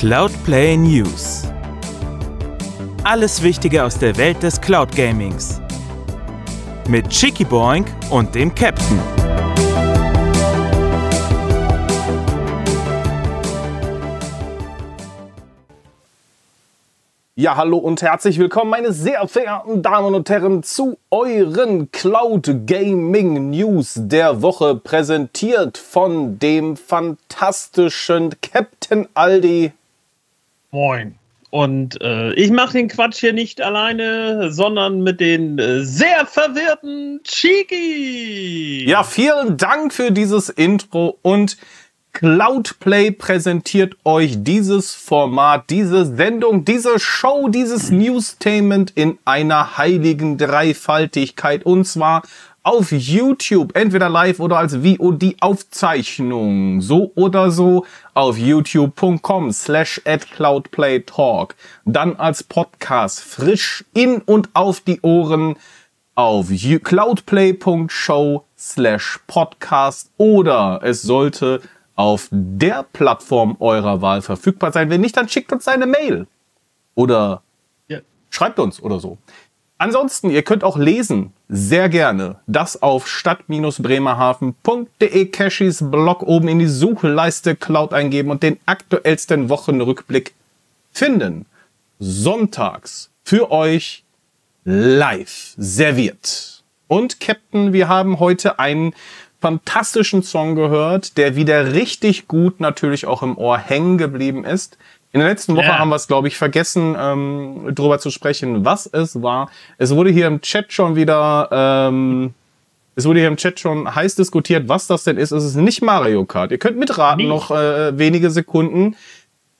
Cloudplay News. Alles Wichtige aus der Welt des Cloud Gamings. Mit Chicky Boink und dem Captain. Ja, hallo und herzlich willkommen, meine sehr verehrten Damen und Herren, zu euren Cloud Gaming News der Woche, präsentiert von dem fantastischen Captain Aldi. Moin. Und äh, ich mache den Quatsch hier nicht alleine, sondern mit den äh, sehr verwirrten Cheeky. Ja, vielen Dank für dieses Intro und Cloudplay präsentiert euch dieses Format, diese Sendung, diese Show, dieses Newstainment in einer heiligen Dreifaltigkeit und zwar auf YouTube, entweder live oder als VOD-Aufzeichnung, so oder so auf youtube.com slash at cloudplaytalk, dann als Podcast frisch in und auf die Ohren auf cloudplay.show slash podcast oder es sollte auf der Plattform eurer Wahl verfügbar sein. Wenn nicht, dann schickt uns eine Mail. Oder ja. schreibt uns oder so. Ansonsten, ihr könnt auch lesen, sehr gerne, das auf stadt-bremerhaven.de Cashis Blog oben in die Suchleiste Cloud eingeben und den aktuellsten Wochenrückblick finden. Sonntags für euch live serviert. Und Captain, wir haben heute einen fantastischen Song gehört, der wieder richtig gut natürlich auch im Ohr hängen geblieben ist. In der letzten Woche yeah. haben wir es, glaube ich, vergessen, ähm, darüber zu sprechen, was es war. Es wurde hier im Chat schon wieder, ähm, es wurde hier im Chat schon heiß diskutiert, was das denn ist. Es ist nicht Mario Kart. Ihr könnt mitraten, nicht. noch äh, wenige Sekunden.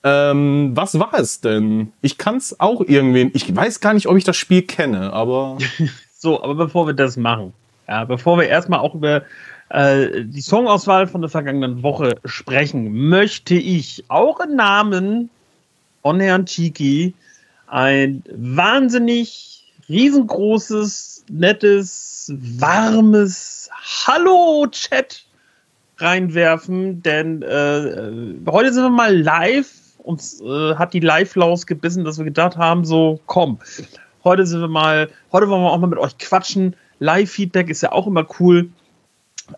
Ähm, was war es denn? Ich kann es auch irgendwie. Ich weiß gar nicht, ob ich das Spiel kenne, aber. so, aber bevor wir das machen, ja, bevor wir erstmal auch über äh, die Songauswahl von der vergangenen Woche sprechen, möchte ich auch im Namen von Herrn Chiki ein wahnsinnig riesengroßes, nettes, warmes Hallo-Chat reinwerfen, denn äh, heute sind wir mal live. Uns äh, hat die Live-Laus gebissen, dass wir gedacht haben, so komm, heute sind wir mal, heute wollen wir auch mal mit euch quatschen. Live-Feedback ist ja auch immer cool.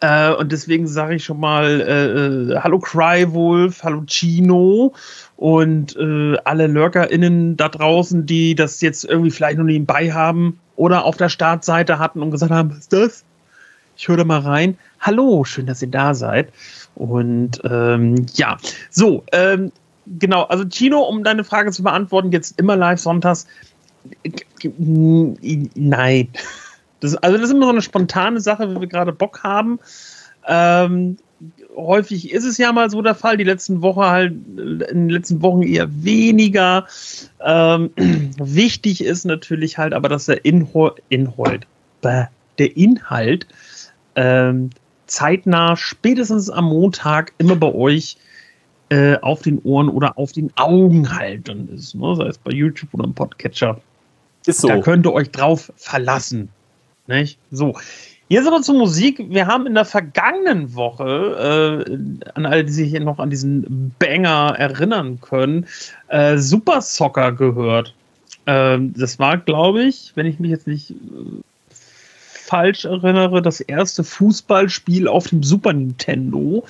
Äh, und deswegen sage ich schon mal äh, äh, Hallo Crywolf, Hallo Chino und äh, alle LurkerInnen da draußen, die das jetzt irgendwie vielleicht noch nebenbei haben oder auf der Startseite hatten und gesagt haben, was ist das? Ich höre da mal rein. Hallo, schön, dass ihr da seid. Und ähm, ja, so, ähm, genau, also Chino, um deine Frage zu beantworten, jetzt immer live sonntags. Nein. Das, also das ist immer so eine spontane Sache, wenn wir gerade Bock haben. Ähm, häufig ist es ja mal so der Fall, die letzten Wochen halt, in den letzten Wochen eher weniger. Ähm, wichtig ist natürlich halt aber, dass der Inhol, Inhalt, der Inhalt ähm, zeitnah, spätestens am Montag, immer bei euch äh, auf den Ohren oder auf den Augen halt dann ist. Ne? Sei es bei YouTube oder im Podcatcher. Ist so. Da könnt ihr euch drauf verlassen. Nicht? So. Jetzt aber zur Musik. Wir haben in der vergangenen Woche, äh, an alle, die sich noch an diesen Banger erinnern können, äh, Super Soccer gehört. Äh, das war, glaube ich, wenn ich mich jetzt nicht äh, falsch erinnere, das erste Fußballspiel auf dem Super Nintendo.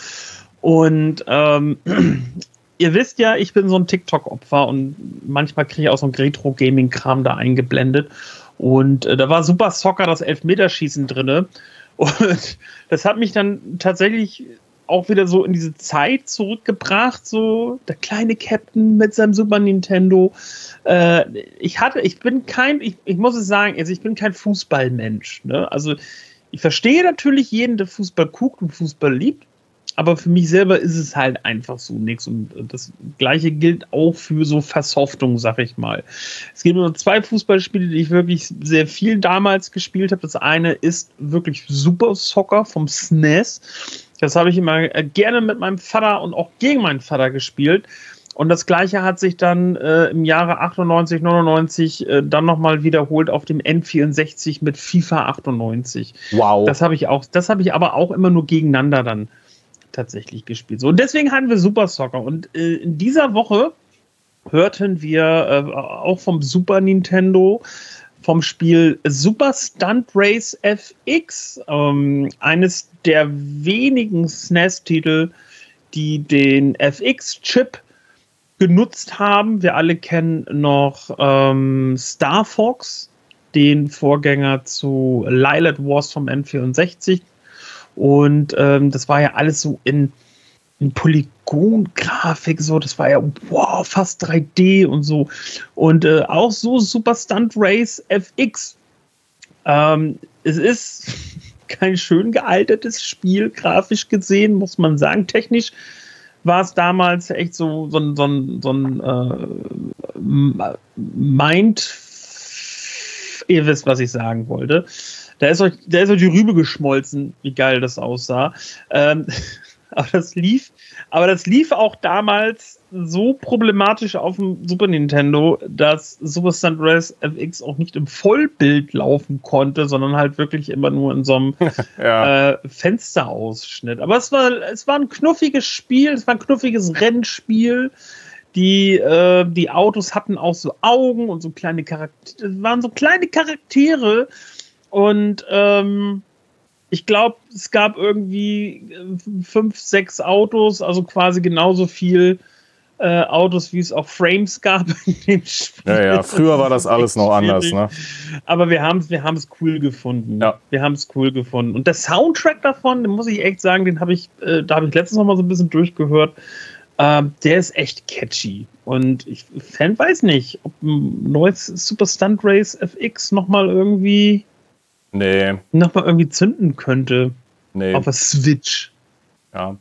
Und ähm, ihr wisst ja, ich bin so ein TikTok-Opfer und manchmal kriege ich auch so ein Retro-Gaming-Kram da eingeblendet. Und äh, da war Super Soccer das Elfmeterschießen drinne. Und das hat mich dann tatsächlich auch wieder so in diese Zeit zurückgebracht, so der kleine Captain mit seinem Super Nintendo. Äh, ich hatte, ich bin kein, ich, ich muss es sagen, also ich bin kein Fußballmensch. Ne? Also ich verstehe natürlich jeden, der Fußball guckt und Fußball liebt aber für mich selber ist es halt einfach so nichts. Und das Gleiche gilt auch für so Versoftung, sag ich mal. Es gibt nur zwei Fußballspiele, die ich wirklich sehr viel damals gespielt habe. Das eine ist wirklich Super Soccer vom SNES. E das habe ich immer gerne mit meinem Vater und auch gegen meinen Vater gespielt. Und das gleiche hat sich dann äh, im Jahre 98, 99 äh, dann nochmal wiederholt auf dem N64 mit FIFA 98. Wow. Das habe ich auch, das habe ich aber auch immer nur gegeneinander dann tatsächlich gespielt. So, und deswegen hatten wir Super Soccer. Und äh, in dieser Woche hörten wir äh, auch vom Super Nintendo vom Spiel Super Stunt Race FX, ähm, eines der wenigen SNES-Titel, die den FX-Chip genutzt haben. Wir alle kennen noch ähm, Star Fox, den Vorgänger zu Lilith Wars vom N64. Und ähm, das war ja alles so in, in Polygon-Grafik, so, das war ja wow, fast 3D und so. Und äh, auch so Super Stunt Race FX. Ähm, es ist kein schön gealtertes Spiel, grafisch gesehen, muss man sagen. Technisch war es damals echt so, so ein, so so ein äh, Mind. Ihr wisst, was ich sagen wollte. Da ist euch, da ist euch die Rübe geschmolzen, wie geil das aussah. Ähm, aber das lief, aber das lief auch damals so problematisch auf dem Super Nintendo, dass Super Stunt Race FX auch nicht im Vollbild laufen konnte, sondern halt wirklich immer nur in so einem ja. äh, Fensterausschnitt. Aber es war, es war ein knuffiges Spiel, es war ein knuffiges Rennspiel. Die, äh, die Autos hatten auch so Augen und so kleine Charaktere, waren so kleine Charaktere und ähm, ich glaube, es gab irgendwie äh, fünf, sechs Autos, also quasi genauso viel äh, Autos, wie es auch Frames gab in dem Spiel. Ja, ja, früher war das alles noch anders, ne? Aber wir haben es wir cool gefunden. Ja. Wir haben es cool gefunden. Und der Soundtrack davon, den muss ich echt sagen, den habe ich, äh, da habe ich letztens noch mal so ein bisschen durchgehört. Äh, der ist echt catchy. Und ich Fan weiß nicht, ob ein neues Super Stunt Race FX nochmal irgendwie nee. nochmal irgendwie zünden könnte. Nee. Auf der Switch. Ja.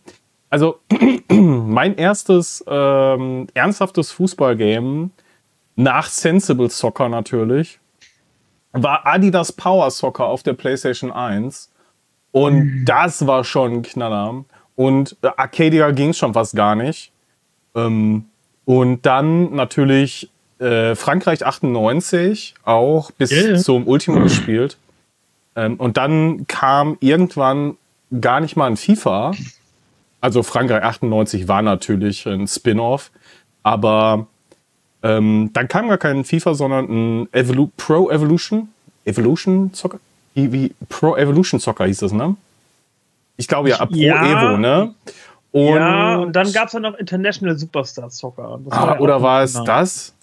Also mein erstes ähm, ernsthaftes Fußballgame nach Sensible Soccer natürlich war Adidas Power Soccer auf der PlayStation 1 und mhm. das war schon ein Knaller und äh, Arcadia ging schon fast gar nicht ähm, und dann natürlich äh, Frankreich 98 auch bis yeah. zum Ultimo gespielt ähm, und dann kam irgendwann gar nicht mal ein FIFA also Frankreich 98 war natürlich ein Spin-off, aber ähm, dann kam gar kein FIFA, sondern ein Evolu Pro Evolution. Evolution Soccer? Wie, wie Pro Evolution Soccer hieß das, ne? Ich glaube ja, Pro ja. Evo, ne? Und ja, und dann gab es dann noch International Superstar Soccer. Ah, war oder war es das?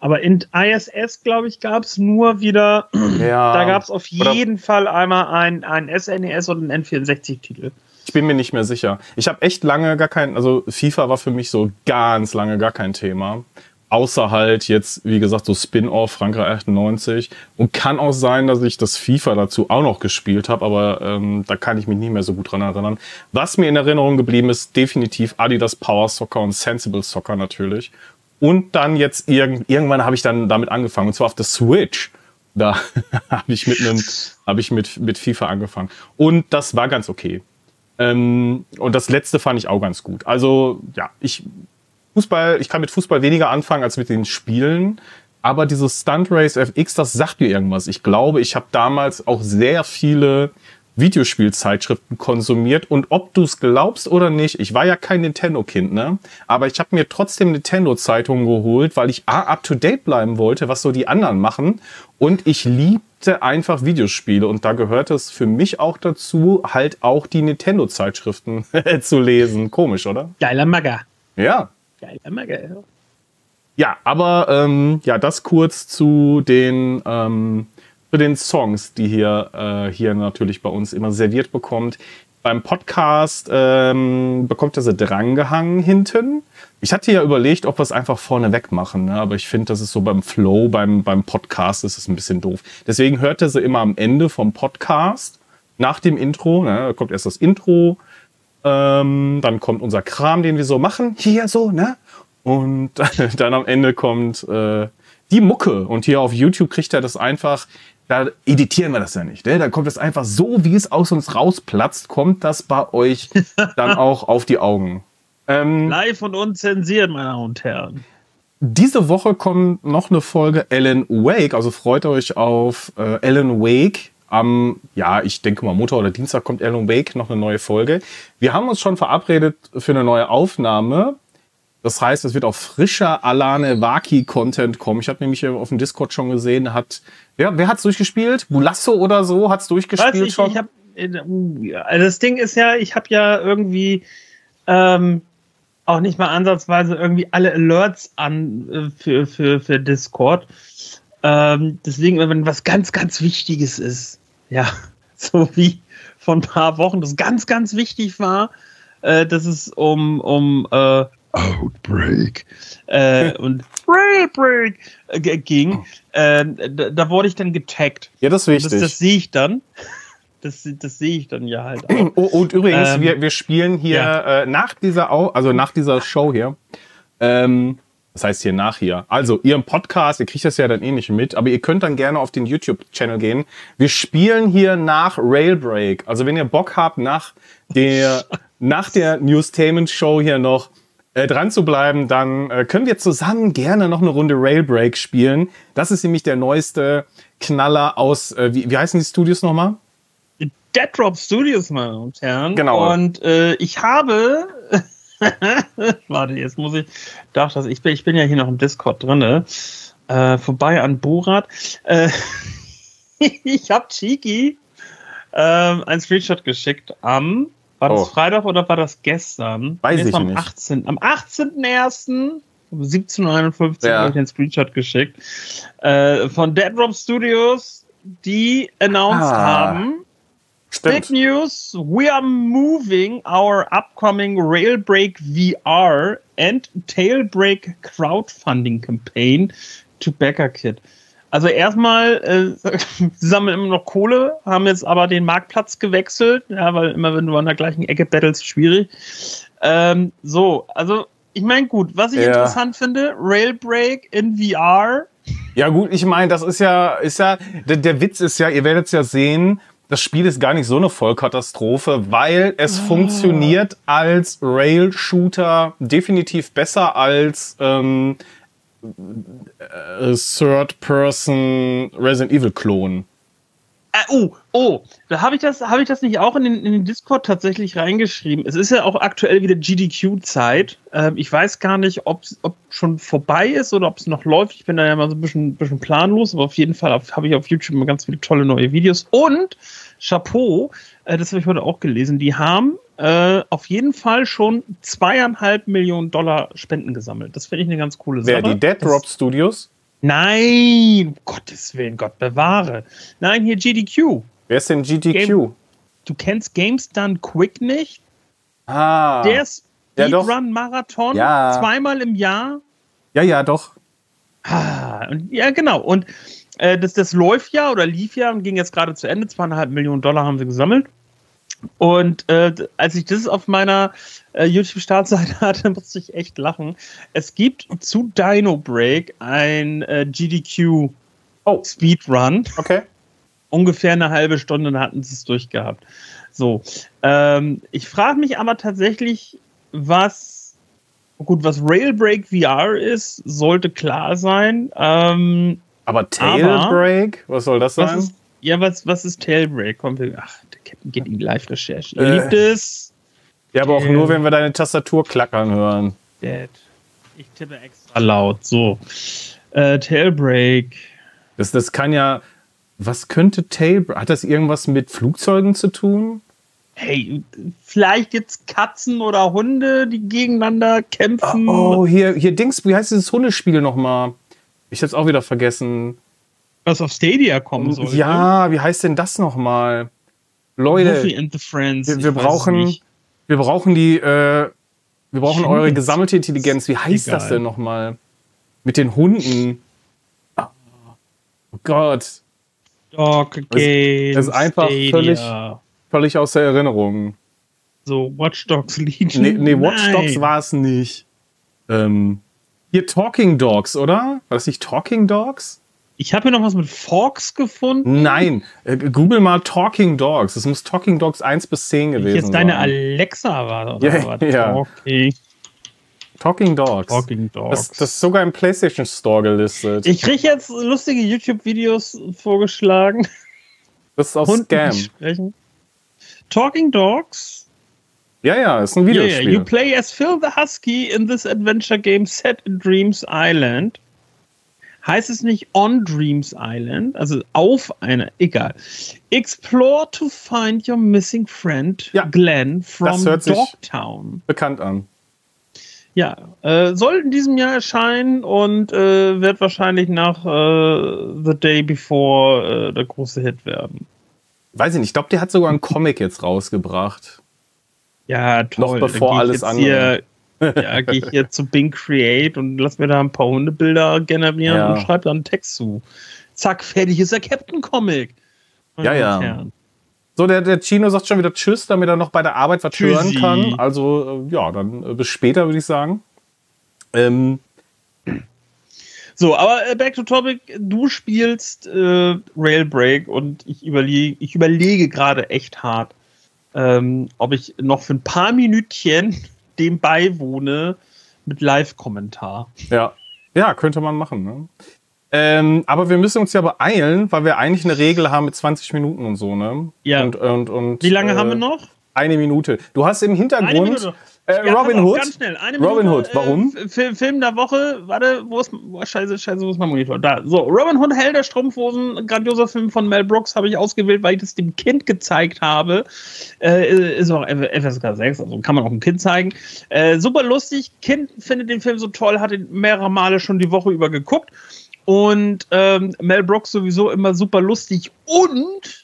Aber in ISS, glaube ich, gab es nur wieder, ja. da gab es auf jeden oder Fall einmal ein, ein SNES und einen N64-Titel. Ich bin mir nicht mehr sicher. Ich habe echt lange gar kein, also FIFA war für mich so ganz lange gar kein Thema. Außer halt jetzt, wie gesagt, so Spin-off Frankreich 98. Und kann auch sein, dass ich das FIFA dazu auch noch gespielt habe, aber ähm, da kann ich mich nicht mehr so gut dran erinnern. Was mir in Erinnerung geblieben ist, definitiv Adidas Power Soccer und Sensible Soccer natürlich. Und dann jetzt irg irgendwann habe ich dann damit angefangen, und zwar auf der Switch. Da habe ich mit einem, habe ich mit, mit FIFA angefangen. Und das war ganz okay. Ähm, und das letzte fand ich auch ganz gut. Also, ja, ich Fußball, ich kann mit Fußball weniger anfangen als mit den Spielen. Aber dieses Stunt Race FX, das sagt mir irgendwas. Ich glaube, ich habe damals auch sehr viele Videospielzeitschriften konsumiert und ob du es glaubst oder nicht, ich war ja kein Nintendo-Kind, ne? Aber ich habe mir trotzdem Nintendo-Zeitungen geholt, weil ich A, up to date bleiben wollte, was so die anderen machen. Und ich liebte einfach Videospiele und da gehört es für mich auch dazu, halt auch die Nintendo-Zeitschriften zu lesen. Komisch, oder? Geiler Magger. Ja. Geiler Magger. Ja, aber ähm, ja, das kurz zu den ähm, zu den Songs, die hier, äh, hier natürlich bei uns immer serviert bekommt. Beim Podcast ähm, bekommt er sie drangehangen hinten. Ich hatte ja überlegt, ob wir es einfach vorne weg machen, ne? aber ich finde, das ist so beim Flow, beim, beim Podcast ist es ein bisschen doof. Deswegen hört er sie immer am Ende vom Podcast, nach dem Intro. Ne? Da kommt erst das Intro, ähm, dann kommt unser Kram, den wir so machen, hier so, ne? Und dann am Ende kommt äh, die Mucke. Und hier auf YouTube kriegt er das einfach da editieren wir das ja nicht. Ne? Da kommt es einfach so, wie es aus uns rausplatzt, kommt das bei euch dann auch auf die Augen. Ähm, Live und unzensiert, meine Damen und Herren. Diese Woche kommt noch eine Folge Alan Wake, also freut euch auf äh, Alan Wake. Am, ja, ich denke mal Montag oder Dienstag kommt Alan Wake noch eine neue Folge. Wir haben uns schon verabredet für eine neue Aufnahme. Das heißt, es wird auch frischer Alane Waki-Content kommen. Ich habe nämlich auf dem Discord schon gesehen, hat, wer, wer hat's durchgespielt? Bulasso oder so hat's durchgespielt Weiß ich, schon? ich hab, also das Ding ist ja, ich habe ja irgendwie ähm, auch nicht mal ansatzweise irgendwie alle Alerts an äh, für, für, für Discord. Ähm, deswegen, wenn was ganz, ganz Wichtiges ist, ja, so wie vor ein paar Wochen das ganz, ganz wichtig war, äh, dass es um, um äh, Outbreak äh, und Railbreak äh, ging, äh, da, da wurde ich dann getaggt. ja, das ist Das, wichtig. das sehe ich dann. Das, das sehe ich dann ja halt auch. Oh, und übrigens, Ähm, wir, wir spielen hier ja. äh, nach dieser, Au also nach dieser Show hier, ähm, das heißt hier nach hier. Also ihr im Podcast, ihr kriegt das ja dann eh nicht mit, aber ihr könnt dann gerne auf den YouTube-Channel gehen. Wir spielen hier nach Railbreak. Also wenn ihr Bock habt, nach der, nach der Newstainment Show hier noch äh, dran zu bleiben, dann äh, können wir zusammen gerne noch eine Runde Railbreak spielen. Das ist nämlich der neueste Knaller aus, äh, wie, wie heißen die Studios nochmal? Dead Drop Studios, meine Damen und Herren. Genau. Und äh, ich habe. Warte, jetzt muss ich. Darf das? Ich bin, ich bin ja hier noch im Discord drinne. Äh, vorbei an Borat. Äh, ich habe Chiki ähm, ein Screenshot geschickt am. War das Oh. Freitag oder war das gestern? Weiß ich am nicht. 18. Am 18.01. um 17.51 Uhr Ja. habe ich den Screenshot geschickt. Äh, von Dead Drop Studios, die announced Ah. haben. Big News, we are moving our upcoming Railbreak VR and Tailbreak crowdfunding campaign to BackerKit. Also erstmal, äh, sie sammeln immer noch Kohle, haben jetzt aber den Marktplatz gewechselt, ja, weil immer wenn du an der gleichen Ecke battlest, schwierig. Ähm, so, also ich meine gut, was ich Ja. interessant finde, Railbreak in VR, Ja gut, ich meine, das ist ja, ist ja, der, der Witz ist ja, ihr werdet es ja sehen, das Spiel ist gar nicht so eine Vollkatastrophe, weil es funktioniert als Rail-Shooter definitiv besser als ähm, äh, Third-Person Resident Evil-Klon. Äh, oh, oh, da habe ich das, habe ich das nicht auch in den, in den Discord tatsächlich reingeschrieben. Es ist ja auch aktuell wieder GDQ-Zeit. Ähm, ich weiß gar nicht, ob schon vorbei ist oder ob es noch läuft. Ich bin da ja mal so ein bisschen, bisschen planlos, aber auf jeden Fall habe hab ich auf YouTube immer ganz viele tolle neue Videos. Und Chapeau, äh, das habe ich heute auch gelesen, die haben äh, auf jeden Fall schon zweieinhalb Millionen Dollar Spenden gesammelt. Das finde ich eine ganz coole Sache. Wer, die Dead Drop Studios? Nein, um Gottes Willen, Gott bewahre. Nein, hier GDQ. Wer ist denn GTQ? Game- Du kennst Games Done Quick nicht? Ah, Der Ja. Speedrun-Marathon Ja. zweimal im Jahr. ja, ja, doch. Ah, und, ja, genau. Und äh, das, das läuft ja oder lief ja und ging jetzt gerade zu Ende. Zweieinhalb Millionen Dollar haben sie gesammelt. Und äh, als ich das auf meiner äh, YouTube-Startseite hatte, musste ich echt lachen. Es gibt zu Dino Break ein äh, GDQ Oh, Speedrun. okay. ungefähr eine halbe Stunde hatten sie es durchgehabt. So, ähm, ich frage mich aber tatsächlich, was gut, was Railbreak VR ist, sollte klar sein. Ähm, Aber Tailbreak? Was soll das sein? ist, ja, was, was ist Tailbreak? Kommen wir, ach, der Captain geht in die Live-Recherche. Ihr Äh. liebt es. ja, aber auch nur, wenn wir deine Tastatur klackern hören. Dead. Ich tippe extra laut. So. Äh, Tailbreak. Das, das kann ja. Was könnte Tailbreak? Hat das irgendwas mit Flugzeugen zu tun? Hey, vielleicht jetzt Katzen oder Hunde, die gegeneinander kämpfen. Oh, hier, hier Dings, wie heißt dieses Hundespiel nochmal? Ich hab's auch wieder vergessen. Was auf Stadia kommen soll. Ja, wie heißt denn das nochmal? Leute, wir, wir brauchen, wir brauchen die, äh, wir brauchen Stimmt. eure gesammelte Intelligenz. Wie heißt das Egal. denn nochmal? Mit den Hunden. Ah, Oh Gott, Dog Games. das ist einfach völlig- völlig aus der Erinnerung. So, Watch Dogs Legion. Nee, nee Watch Dogs war es nicht. Ähm, hier Talking Dogs, oder? War das nicht Talking Dogs? Ich habe hier noch was mit Forks gefunden. Nein, äh, google mal Talking Dogs. Es muss Talking Dogs 1 bis 10 Wenn gewesen jetzt deine sein. Alexa war, oder Ja, was? ja. Okay. Talking Dogs. Talking Dogs. Das, das ist sogar im PlayStation Store gelistet. ich kriege jetzt lustige YouTube-Videos vorgeschlagen. das ist aus Hunden, die Scam. Talking Dogs Ja, ja, ist ein Yeah, Videospiel. yeah. You play as Phil the Husky in this adventure game set in Dreams Island. Heißt es nicht on Dreams Island? Also auf einer, egal. Explore to find your missing friend, Ja, Glenn, from das hört sich- Dogtown. Bekannt an. Ja, äh, soll in diesem Jahr erscheinen und äh, wird wahrscheinlich nach äh, The Day Before äh, der große Hit werden. Weiß ich nicht, ich glaube, der hat sogar einen Comic jetzt rausgebracht. Ja, toll. Noch bevor alles andere. Ja, gehe ich hier zu Bing Create und lass mir da ein paar Hundebilder generieren Ja. und schreib da einen Text zu. Zack, fertig ist der Captain Comic. Meine Ja, ja. Herren. So, der, der Chino sagt schon wieder Tschüss, damit er noch bei der Arbeit was hören kann. Also, äh, ja, dann äh, bis später, würde ich sagen. Ähm, So, aber äh, back to topic. Du spielst äh, Railbreak und ich überlege, ich überlege gerade echt hart, ähm, ob ich noch für ein paar Minütchen dem beiwohne mit Live-Kommentar. ja. ja, könnte man machen. Ne? Ähm, aber wir müssen uns ja beeilen, weil wir eigentlich eine Regel haben mit 20 Minuten und so, ne? Ja. Und, und, und, Wie lange äh, haben wir noch? Eine Minute. Du hast im Hintergrund. Äh, Ja, Robin Hood. Ganz schnell. Eine Robin Minute, Hood, warum? Äh, Fi- Film der Woche. Warte, wo ist. Oh, scheiße, scheiße, wo ist mein Monitor? Da. So, Robin Hood, Hell der Strumpfhosen. Grandioser Film von Mel Brooks habe ich ausgewählt, weil ich das dem Kind gezeigt habe. Äh, ist auch FSK 6, also kann man auch einem Kind zeigen. Äh, super lustig. Kind findet den Film so toll, hat ihn mehrere Male schon die Woche über geguckt. Und ähm, Mel Brooks sowieso immer super lustig. Und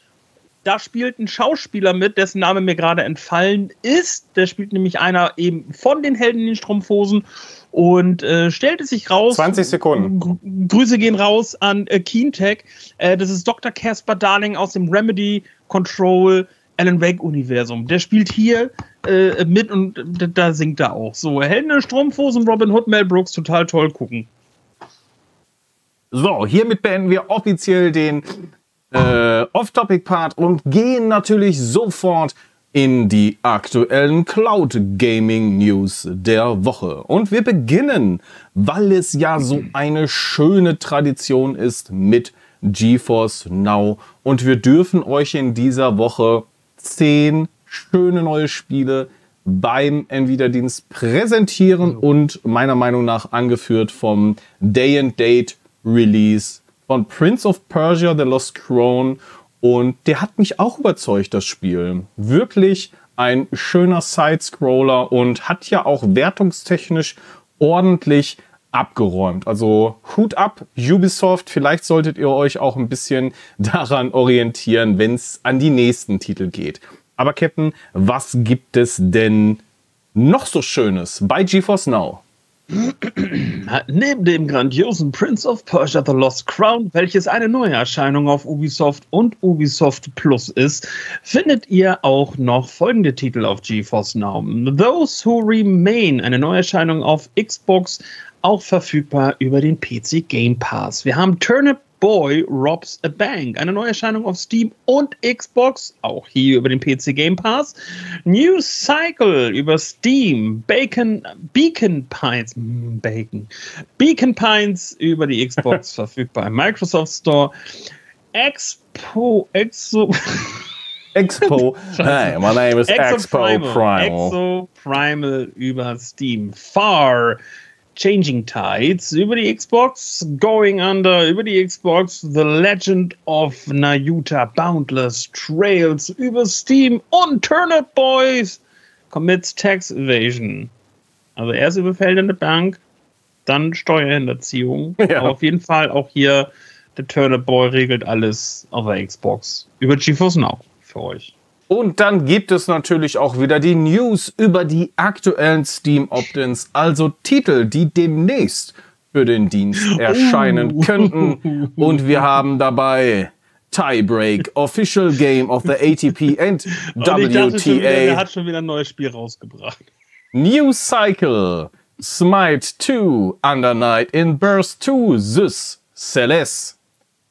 da spielt ein Schauspieler mit, dessen Name mir gerade entfallen ist. Der spielt nämlich einer eben von den Helden in den Strumpfhosen und äh, stellte sich raus. 20 Sekunden. Gr Grüße gehen raus an äh, Keentech. Äh, das ist Dr. Casper Darling aus dem Remedy Control Alan Wake Universum. Der spielt hier äh, mit und da singt er auch. So, Helden in den Strumpfhosen, Robin Hood, Mel Brooks, total toll gucken. So, hiermit beenden wir offiziell den äh, Off-Topic-Part und gehen natürlich sofort in die aktuellen Cloud Gaming News der Woche. Und wir beginnen, weil es ja so eine schöne Tradition ist mit GeForce Now. Und wir dürfen euch in dieser Woche zehn schöne neue Spiele beim Nvidia-Dienst präsentieren und meiner Meinung nach angeführt vom Day and Date Release von Prince of Persia The Lost Crown und der hat mich auch überzeugt, das Spiel. Wirklich ein schöner Side-Scroller und hat ja auch wertungstechnisch ordentlich abgeräumt. Also Hut ab, Ubisoft. Vielleicht solltet ihr euch auch ein bisschen daran orientieren, wenn es an die nächsten Titel geht. Aber Captain, was gibt es denn noch so Schönes bei GeForce Now? Neben dem grandiosen Prince of Persia The Lost Crown, welches eine Neuerscheinung auf Ubisoft und Ubisoft Plus ist, findet ihr auch noch folgende Titel auf GeForce Now. Those Who Remain, eine Neuerscheinung auf Xbox, auch verfügbar über den PC Game Pass. Wir haben Turnip Boy Robs a Bank, eine Neuerscheinung auf Steam und Xbox, auch hier über den PC Game Pass. New Cycle über Steam, Bacon, Beacon Pines, mm, Bacon, Beacon Pines über die Xbox verfügbar im Microsoft Store. Expo, Exo, Expo. hey, my name is Expo, Exo Primal, Primal. Exo Primal über Steam. Far Changing Tides über die Xbox, Going Under über die Xbox, The Legend of Nayuta Boundless Trails über Steam und Turnip Boys commits Tax Evasion. Also erst überfällt er eine Bank, dann Steuerhinterziehung. Ja. Aber auf jeden Fall auch hier der Turnip Boy regelt alles auf der Xbox. Über GeForce Now für euch. Und dann gibt es natürlich auch wieder die News über die aktuellen Steam Opt-ins, also Titel, die demnächst für den Dienst erscheinen Uh. könnten. Und wir haben dabei Tiebreak, Official Game of the ATP and schon wieder, der WTA, hat schon wieder ein neues Spiel rausgebracht. New Cycle, Smite 2, Under Night in Burst 2, Zeus, Celeste,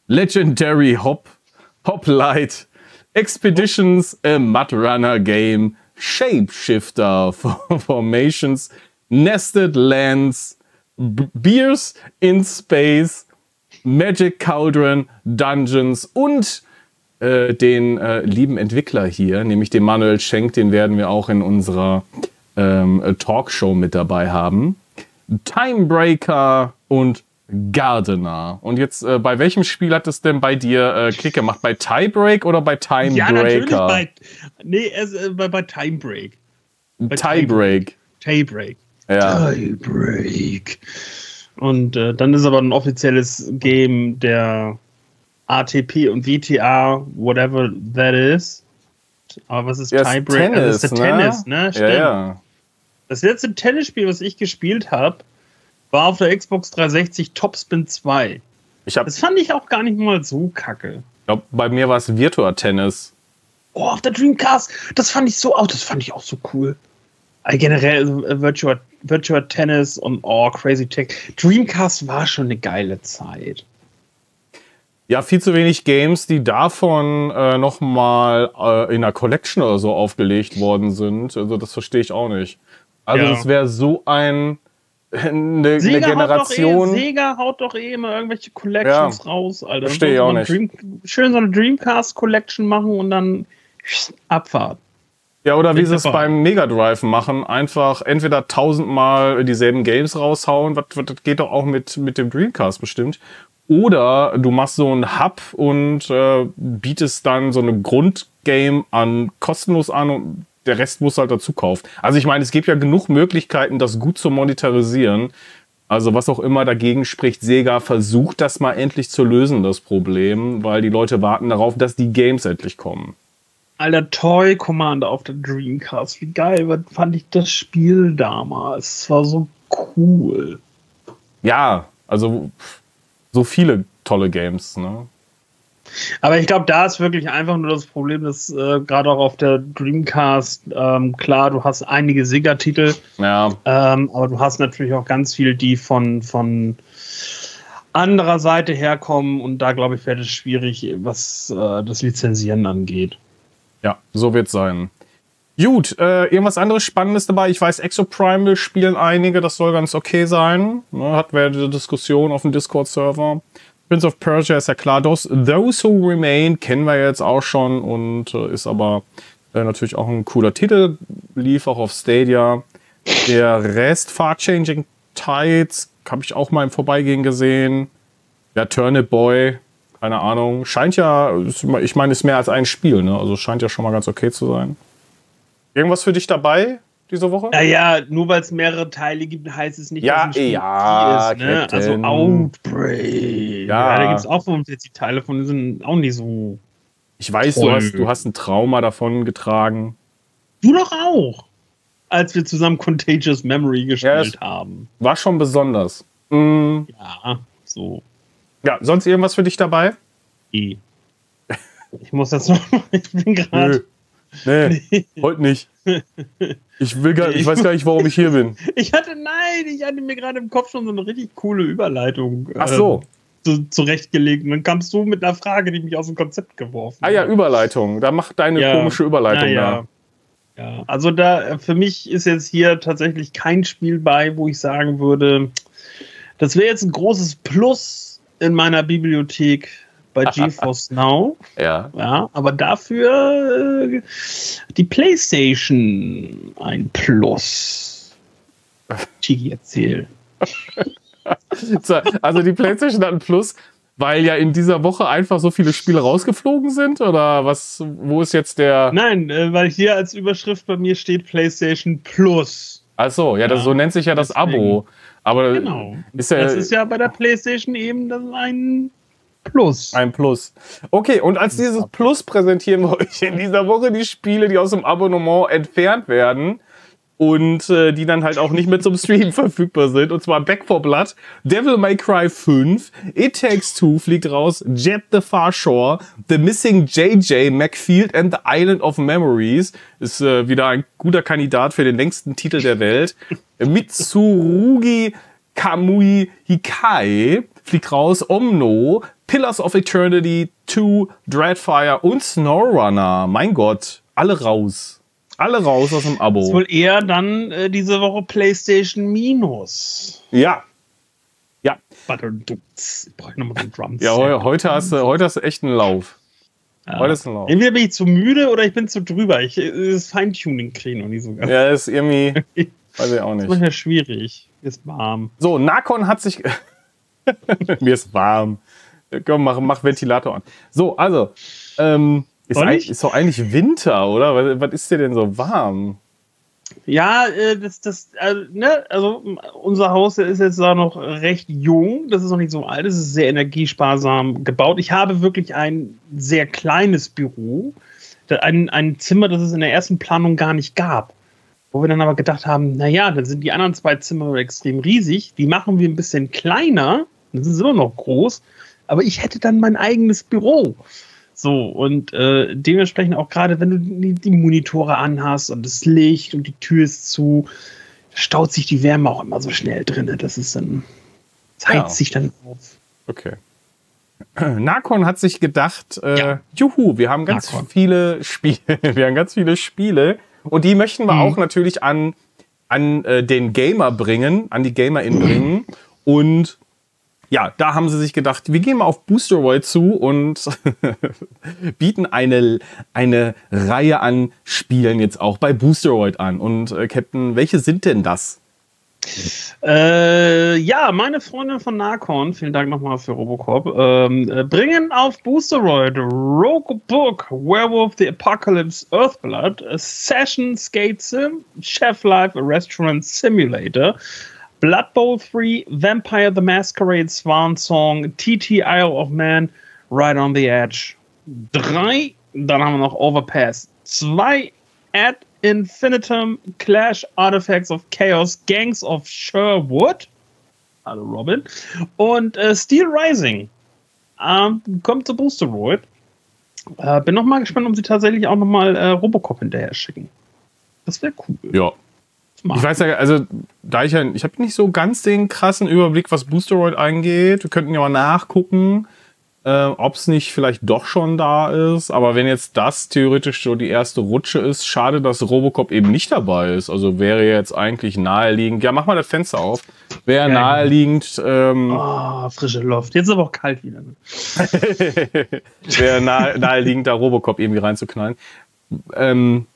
Legendary Hop, Hoplite, Expeditions, a Mud Runner Game, Shapeshifter Formations, Nested Lands, B Beers in Space, Magic Cauldron, Dungeons und äh, den äh, lieben Entwickler hier, nämlich den Manuel Schenk, den werden wir auch in unserer ähm, Talkshow mit dabei haben. Timebreaker und Gardener. Und jetzt, äh, bei welchem Spiel hat es denn bei dir äh, Klick gemacht? Bei Tiebreak oder bei Timebreaker? Ja, natürlich bei, nee, es, äh, bei, bei Timebreak. Bei Tiebreak. Tiebreak. Ja. Tiebreak. Und äh, dann ist aber ein offizielles Game der ATP und WTA, whatever that is. Aber was ist ja, Tiebreak? Tennis, das ist der ne? Tennis, ne? Ja, ja. Das letzte Tennisspiel, was ich gespielt habe, war auf der Xbox 360 Topspin 2. Ich hab, Das fand ich auch gar nicht mal so kacke. glaub, bei mir war es Virtua Tennis. Oh, auf der Dreamcast, das fand ich so auch, das fand ich auch so cool. Äh, Generell also, äh, Virtua, Virtua Tennis und oh, Crazy Tech. Dreamcast war schon eine geile Zeit. Ja, viel zu wenig Games, die davon äh, nochmal äh, in einer Collection oder so aufgelegt worden sind. Also das verstehe ich auch nicht. Also Ja. das wäre so ein eine, eine Sega Generation. Haut eh, Sega haut doch eh immer irgendwelche Collections raus, Alter. Versteh ich auch nicht. Dream, schön so eine Dreamcast Collection machen und dann Abfahrt. Ja, oder wie sie es beim Mega Drive machen, einfach entweder tausendmal dieselben Games raushauen, was, was das geht doch auch mit, mit dem Dreamcast bestimmt. Oder du machst so einen Hub und äh, bietest dann so eine Grundgame an kostenlos an und der Rest muss halt dazu kaufen. Also ich meine, es gibt ja genug Möglichkeiten, das gut zu monetarisieren. Also was auch immer dagegen spricht, Sega versucht das mal endlich zu lösen, das Problem, weil die Leute warten darauf, dass die Games endlich kommen. Alter, Toy Commander auf der Dreamcast. Wie geil was fand ich das Spiel damals. Es war so cool. Ja, also so viele tolle Games, ne? Aber ich glaube, da ist wirklich einfach nur das Problem, dass äh, gerade auch auf der Dreamcast, ähm, klar, du hast einige Sega-Titel, Ja, ähm, aber du hast natürlich auch ganz viel, die von, von anderer Seite herkommen und da, glaube ich, wäre es schwierig, was äh, das Lizenzieren angeht. ja, so wird's sein. Gut, äh, irgendwas anderes Spannendes dabei. Ich weiß, Exoprimal spielen einige, das soll ganz okay sein. Ne, wir ja die Diskussion auf dem Discord-Server. Prince of Persia ist ja klar. Those, Those Who Remain kennen wir jetzt auch schon und äh, ist aber äh, natürlich auch ein cooler Titel. Lief auch auf Stadia. Der Rest, Far Changing Tides, habe ich auch mal im Vorbeigehen gesehen. Ja, Turnip Boy, keine Ahnung. Scheint ja, ich meine, ist mehr als ein Spiel, ne? Also scheint ja schon mal ganz okay zu sein. Irgendwas für dich dabei diese Woche? Naja, nur weil es mehrere Teile gibt, heißt es nicht, Ja, dass ein Spiel ja, ist. Ne? Also. Outbreak. Ja. Ja, da gibt es auch 65 Teile von, die sind auch nicht so. Ich weiß, du Toll. hast, du hast ein Trauma davon getragen. Du doch auch. Als wir zusammen Contagious Memory gespielt das- haben. War schon besonders. Mm, Ja, so. ja, sonst irgendwas für dich dabei? Eh. Ich muss das noch. Ich bin gerade. Nee, heute nicht. Ich, will gar, ich weiß gar nicht, warum ich hier bin. Ich hatte, nein, ich hatte mir gerade im Kopf schon so eine richtig coole Überleitung Ach so. äh, zu, zurechtgelegt. Und dann kamst du mit einer Frage, die mich aus dem Konzept geworfen Ah ja, hat. Überleitung. Da mach deine Ja. komische Überleitung ja, ja. ja, also da äh, für mich ist jetzt hier tatsächlich kein Spiel bei, wo ich sagen würde, das wäre jetzt ein großes Plus in meiner Bibliothek bei GeForce Now. Ja. Ja, aber dafür äh, die PlayStation ein Plus. Chigi, erzähl. So, Also die PlayStation hat ein Plus, weil ja in dieser Woche einfach so viele Spiele rausgeflogen sind? Oder was, wo ist jetzt der. Nein, äh, weil hier als Überschrift bei mir steht PlayStation Plus. Ach so, ja, das, Ja, so nennt sich ja das deswegen. Abo. Aber Genau. ist ja, Das ist ja bei der PlayStation eben das ein Plus. ein Plus. Okay, und als dieses Plus präsentieren wir euch in dieser Woche die Spiele, die aus dem Abonnement entfernt werden und äh, die dann halt auch nicht mehr zum Stream verfügbar sind. Und zwar Back 4 Blood, Devil May Cry 5, It Takes Two fliegt raus, Jet the Far Shore, The Missing JJ, McField and the Island of Memories ist äh, wieder ein guter Kandidat für den längsten Titel der Welt. Mitsurugi Kamui Hikai fliegt raus, Omno, Pillars of Eternity 2, Dreadfire und SnowRunner. Mein Gott, alle raus. Alle raus aus dem ist Abo. wohl eher dann äh, diese Woche PlayStation Minus. Ja. Ja, ich brauche nochmal Drums. ja heu- heute, hast du, heute hast du echt einen Lauf. Ja. Entweder bin ich zu müde oder ich bin zu drüber. Ich, das Feintuning kriege ich noch nicht so ganz. Ja, ist irgendwie. weiß ich auch nicht. Das ist manchmal schwierig. Ist warm. So, Nakon hat sich. Mir ist warm. Komm, mach, mach Ventilator an. So, also. Ähm, ist, ist doch eigentlich Winter, oder? Was, was ist dir denn so warm? Ja, äh, das, das, also, ne, also unser Haus ist jetzt da noch recht jung, das ist noch nicht so alt, es ist sehr energiesparsam gebaut. Ich habe wirklich ein sehr kleines Büro, ein, ein Zimmer, das es in der ersten Planung gar nicht gab. Wo wir dann aber gedacht haben, naja, dann sind die anderen zwei Zimmer extrem riesig, die machen wir ein bisschen kleiner, dann sind sie immer noch groß, aber ich hätte dann mein eigenes Büro. So, und äh, dementsprechend auch gerade, wenn du die, die, Monitore anhast und das Licht und die Tür ist zu, staut sich die Wärme auch immer so schnell drin. Das ist dann, das heizt ja. sich dann auf. Okay. Nakon hat sich gedacht, äh, ja. juhu, wir haben ganz Nakon. viele Spiele, wir haben ganz viele Spiele und die möchten wir mhm. auch natürlich an, an äh, den Gamer bringen, an die GamerInnen bringen und ja, da haben sie sich gedacht, wir gehen mal auf Boosteroid zu und bieten eine, eine Reihe an Spielen jetzt auch bei Boosteroid an. Und äh, Captain, welche sind denn das? Äh, ja, meine Freundin von Narcon, vielen Dank nochmal für Robocop, ähm, äh, bringen auf Boosteroid Rogue Book, Werewolf the Apocalypse, Earthblood, Session Skate Sim, Chef Life, Restaurant Simulator, Blood Bowl 3, Vampire the Masquerade Swan Song, TT Isle of Man, Right on the Edge 3, dann haben wir noch Overpass 2, Ad Infinitum, Clash Artifacts of Chaos, Gangs of Sherwood, hallo Robin, und äh, Steel Rising. Ähm, kommt zu Boosteroid. Äh, bin noch mal gespannt, ob sie tatsächlich auch noch mal äh, Robocop hinterher schicken. Das wäre cool. Ja, ich weiß ja, also da ich ja, ich habe nicht so ganz den krassen Überblick, was Boosteroid angeht. Wir könnten ja mal nachgucken, äh, ob es nicht vielleicht doch schon da ist. Aber wenn jetzt das theoretisch so die erste Rutsche ist, schade, dass Robocop eben nicht dabei ist. Also wäre jetzt eigentlich naheliegend. Ja, mach mal das Fenster auf. Wäre ja, naheliegend. Ähm, oh, frische Luft. Jetzt ist aber auch kalt wieder. wäre nahe, naheliegend, da Robocop irgendwie reinzuknallen. Ähm,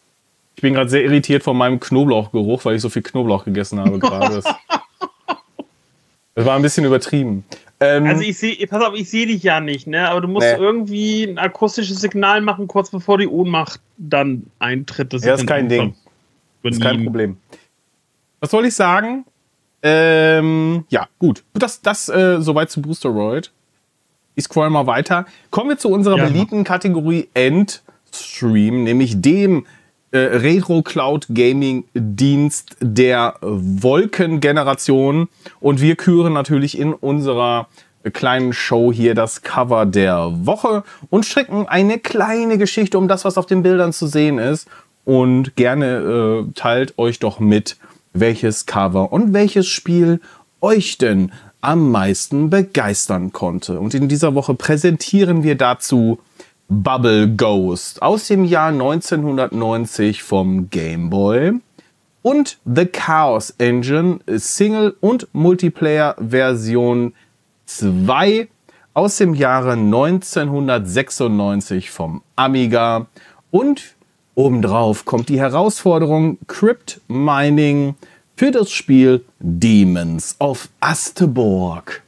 ich bin gerade sehr irritiert von meinem Knoblauchgeruch, weil ich so viel Knoblauch gegessen habe gerade. das war ein bisschen übertrieben. Ähm, also ich sehe, pass auf, ich sehe dich ja nicht, ne? Aber du musst nee. irgendwie ein akustisches Signal machen, kurz bevor die Ohnmacht dann eintritt. Das ja, ist kein Ding. Das ist kein Problem. Was soll ich sagen? Ähm, ja, gut. Das, das äh, soweit zu Boosteroid. Ich scroll mal weiter. Kommen wir zu unserer ja, beliebten Kategorie Endstream, nämlich dem äh, Retro Cloud Gaming Dienst der Wolkengeneration. Und wir küren natürlich in unserer kleinen Show hier das Cover der Woche und stricken eine kleine Geschichte um das, was auf den Bildern zu sehen ist. Und gerne äh, teilt euch doch mit, welches Cover und welches Spiel euch denn am meisten begeistern konnte. Und in dieser Woche präsentieren wir dazu Bubble Ghost aus dem Jahr 1990 vom Game Boy und The Chaos Engine Single- und Multiplayer-Version 2 aus dem Jahre 1996 vom Amiga und obendrauf kommt die Herausforderung Crypt Mining für das Spiel Demons of Asteborg.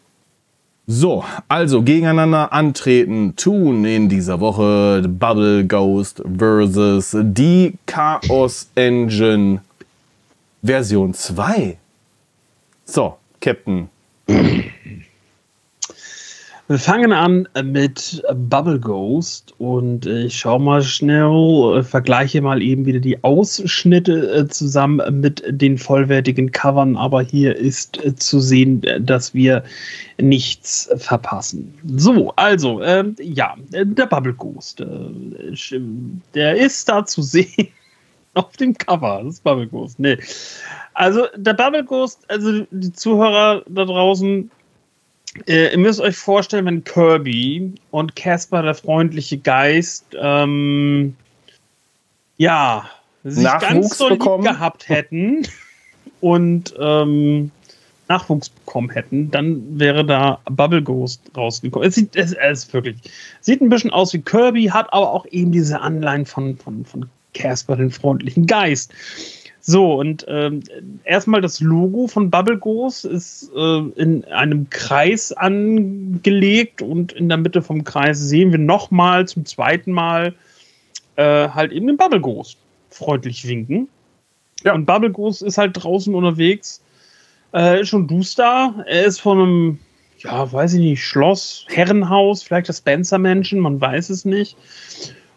So, also gegeneinander antreten tun in dieser Woche Bubble Ghost versus die Chaos Engine Version 2. So, Captain. Wir fangen an mit Bubble Ghost und ich schaue mal schnell, vergleiche mal eben wieder die Ausschnitte äh, zusammen mit den vollwertigen Covern, aber hier ist äh, zu sehen, dass wir nichts verpassen. So, also, äh, ja, der Bubble Ghost, äh, der ist da zu sehen auf dem Cover, das ist Bubble Ghost, nee. Also, der Bubble Ghost, also die Zuhörer da draußen, äh, ihr müsst euch vorstellen, wenn Kirby und Casper, der freundliche Geist, ähm, ja, sich Nachwuchs ganz so bekommen. gehabt hätten und ähm, Nachwuchs bekommen hätten, dann wäre da Bubble Ghost rausgekommen. Es sieht, es, es wirklich, sieht ein bisschen aus wie Kirby, hat aber auch eben diese Anleihen von, von, von Casper, den freundlichen Geist. So, und ähm, erstmal das Logo von Bubble Ghost ist äh, in einem Kreis angelegt und in der Mitte vom Kreis sehen wir nochmal zum zweiten Mal äh, halt eben den Bubble Ghost freundlich winken. Ja. Und Bubble Ghost ist halt draußen unterwegs äh, ist schon duster. Er ist von einem, ja, weiß ich nicht, Schloss, Herrenhaus, vielleicht das Spencer-Menschen, man weiß es nicht.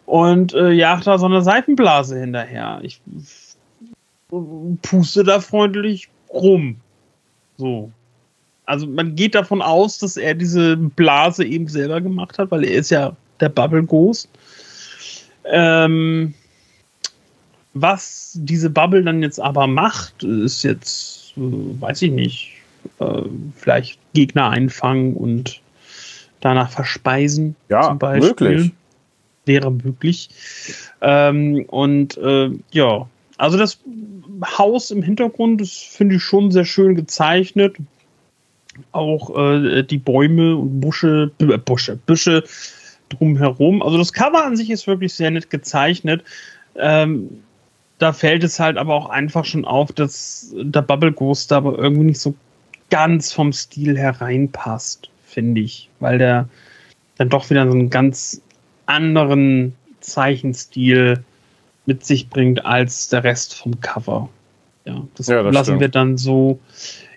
Und äh, jagt da so eine Seifenblase hinterher. Ich puste da freundlich rum. So. Also man geht davon aus, dass er diese Blase eben selber gemacht hat, weil er ist ja der Bubble Ghost. Ähm, was diese Bubble dann jetzt aber macht, ist jetzt weiß ich nicht, äh, vielleicht Gegner einfangen und danach verspeisen. Ja, zum Beispiel. möglich. Wäre möglich. Ähm, und äh, ja, also das Haus im Hintergrund, das finde ich schon sehr schön gezeichnet. Auch äh, die Bäume und Busche, äh, Busche, Büsche drumherum. Also das Cover an sich ist wirklich sehr nett gezeichnet. Ähm, da fällt es halt aber auch einfach schon auf, dass der Bubble Ghost aber irgendwie nicht so ganz vom Stil hereinpasst, finde ich, weil der dann doch wieder so einen ganz anderen Zeichenstil mit sich bringt als der Rest vom Cover. Ja, das, ja, das lassen stimmt. wir dann so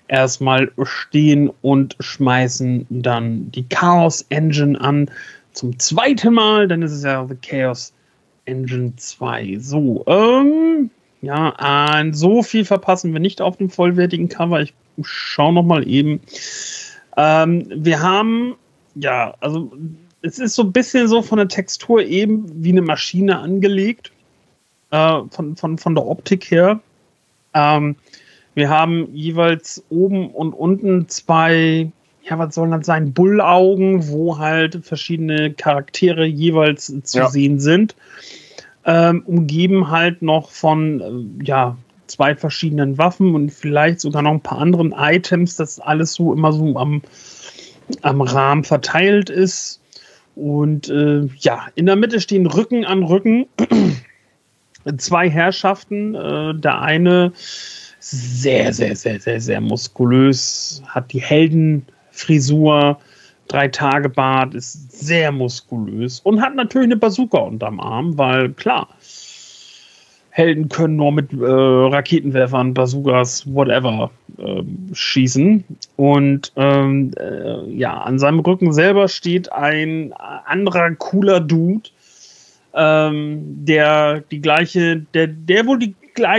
erstmal stehen und schmeißen dann die Chaos Engine an zum zweiten Mal, dann ist es ja The Chaos Engine 2. So, ähm, ja, äh, so viel verpassen wir nicht auf dem vollwertigen Cover. Ich schaue noch mal eben. Ähm, wir haben, ja, also es ist so ein bisschen so von der Textur eben wie eine Maschine angelegt, äh, von, von, von der Optik her. Ähm, wir haben jeweils oben und unten zwei ja, was sollen das sein? Bullaugen, wo halt verschiedene Charaktere jeweils zu ja. sehen sind. Ähm, umgeben halt noch von, äh, ja, zwei verschiedenen Waffen und vielleicht sogar noch ein paar anderen Items, das alles so immer so am, am Rahmen verteilt ist. Und äh, ja, in der Mitte stehen Rücken an Rücken zwei Herrschaften. Äh, der eine sehr, sehr, sehr, sehr, sehr muskulös, hat die Helden Frisur, drei Tage Bart, ist sehr muskulös und hat natürlich eine Bazooka unterm Arm, weil klar, Helden können nur mit äh, Raketenwerfern, Bazookas, whatever äh, schießen. Und ähm, äh, ja, an seinem Rücken selber steht ein anderer cooler Dude, ähm, der die gleiche, der, der wohl die,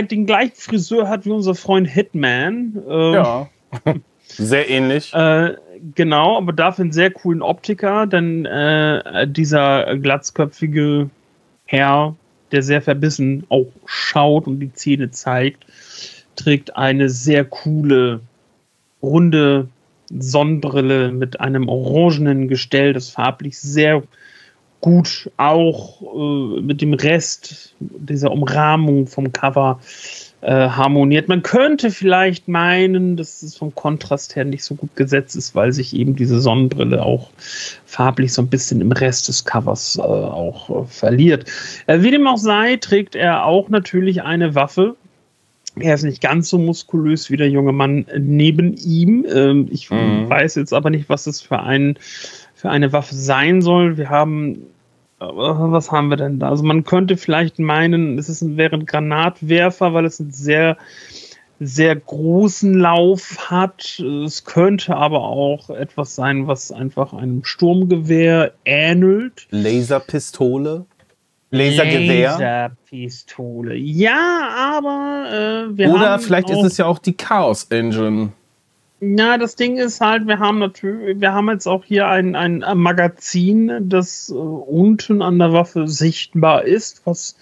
den gleichen Friseur hat wie unser Freund Hitman. Ähm, ja. Sehr ähnlich. Äh, genau, aber dafür einen sehr coolen Optiker, denn äh, dieser glatzköpfige Herr, der sehr verbissen auch schaut und die Zähne zeigt, trägt eine sehr coole, runde Sonnenbrille mit einem orangenen Gestell, das farblich sehr gut auch äh, mit dem Rest dieser Umrahmung vom Cover äh, harmoniert. Man könnte vielleicht meinen, dass es vom Kontrast her nicht so gut gesetzt ist, weil sich eben diese Sonnenbrille auch farblich so ein bisschen im Rest des Covers äh, auch äh, verliert. Äh, wie dem auch sei, trägt er auch natürlich eine Waffe. Er ist nicht ganz so muskulös wie der junge Mann neben ihm. Ähm, ich mhm. weiß jetzt aber nicht, was es für, ein, für eine Waffe sein soll. Wir haben was haben wir denn da? Also man könnte vielleicht meinen, es ist, wäre ein Granatwerfer, weil es einen sehr, sehr großen Lauf hat. Es könnte aber auch etwas sein, was einfach einem Sturmgewehr ähnelt. Laserpistole? Lasergewehr? Laserpistole. Ja, aber äh, wir Oder vielleicht ist es ja auch die Chaos Engine. Ja, das Ding ist halt, wir haben natürlich, wir haben jetzt auch hier ein, ein Magazin, das äh, unten an der Waffe sichtbar ist, was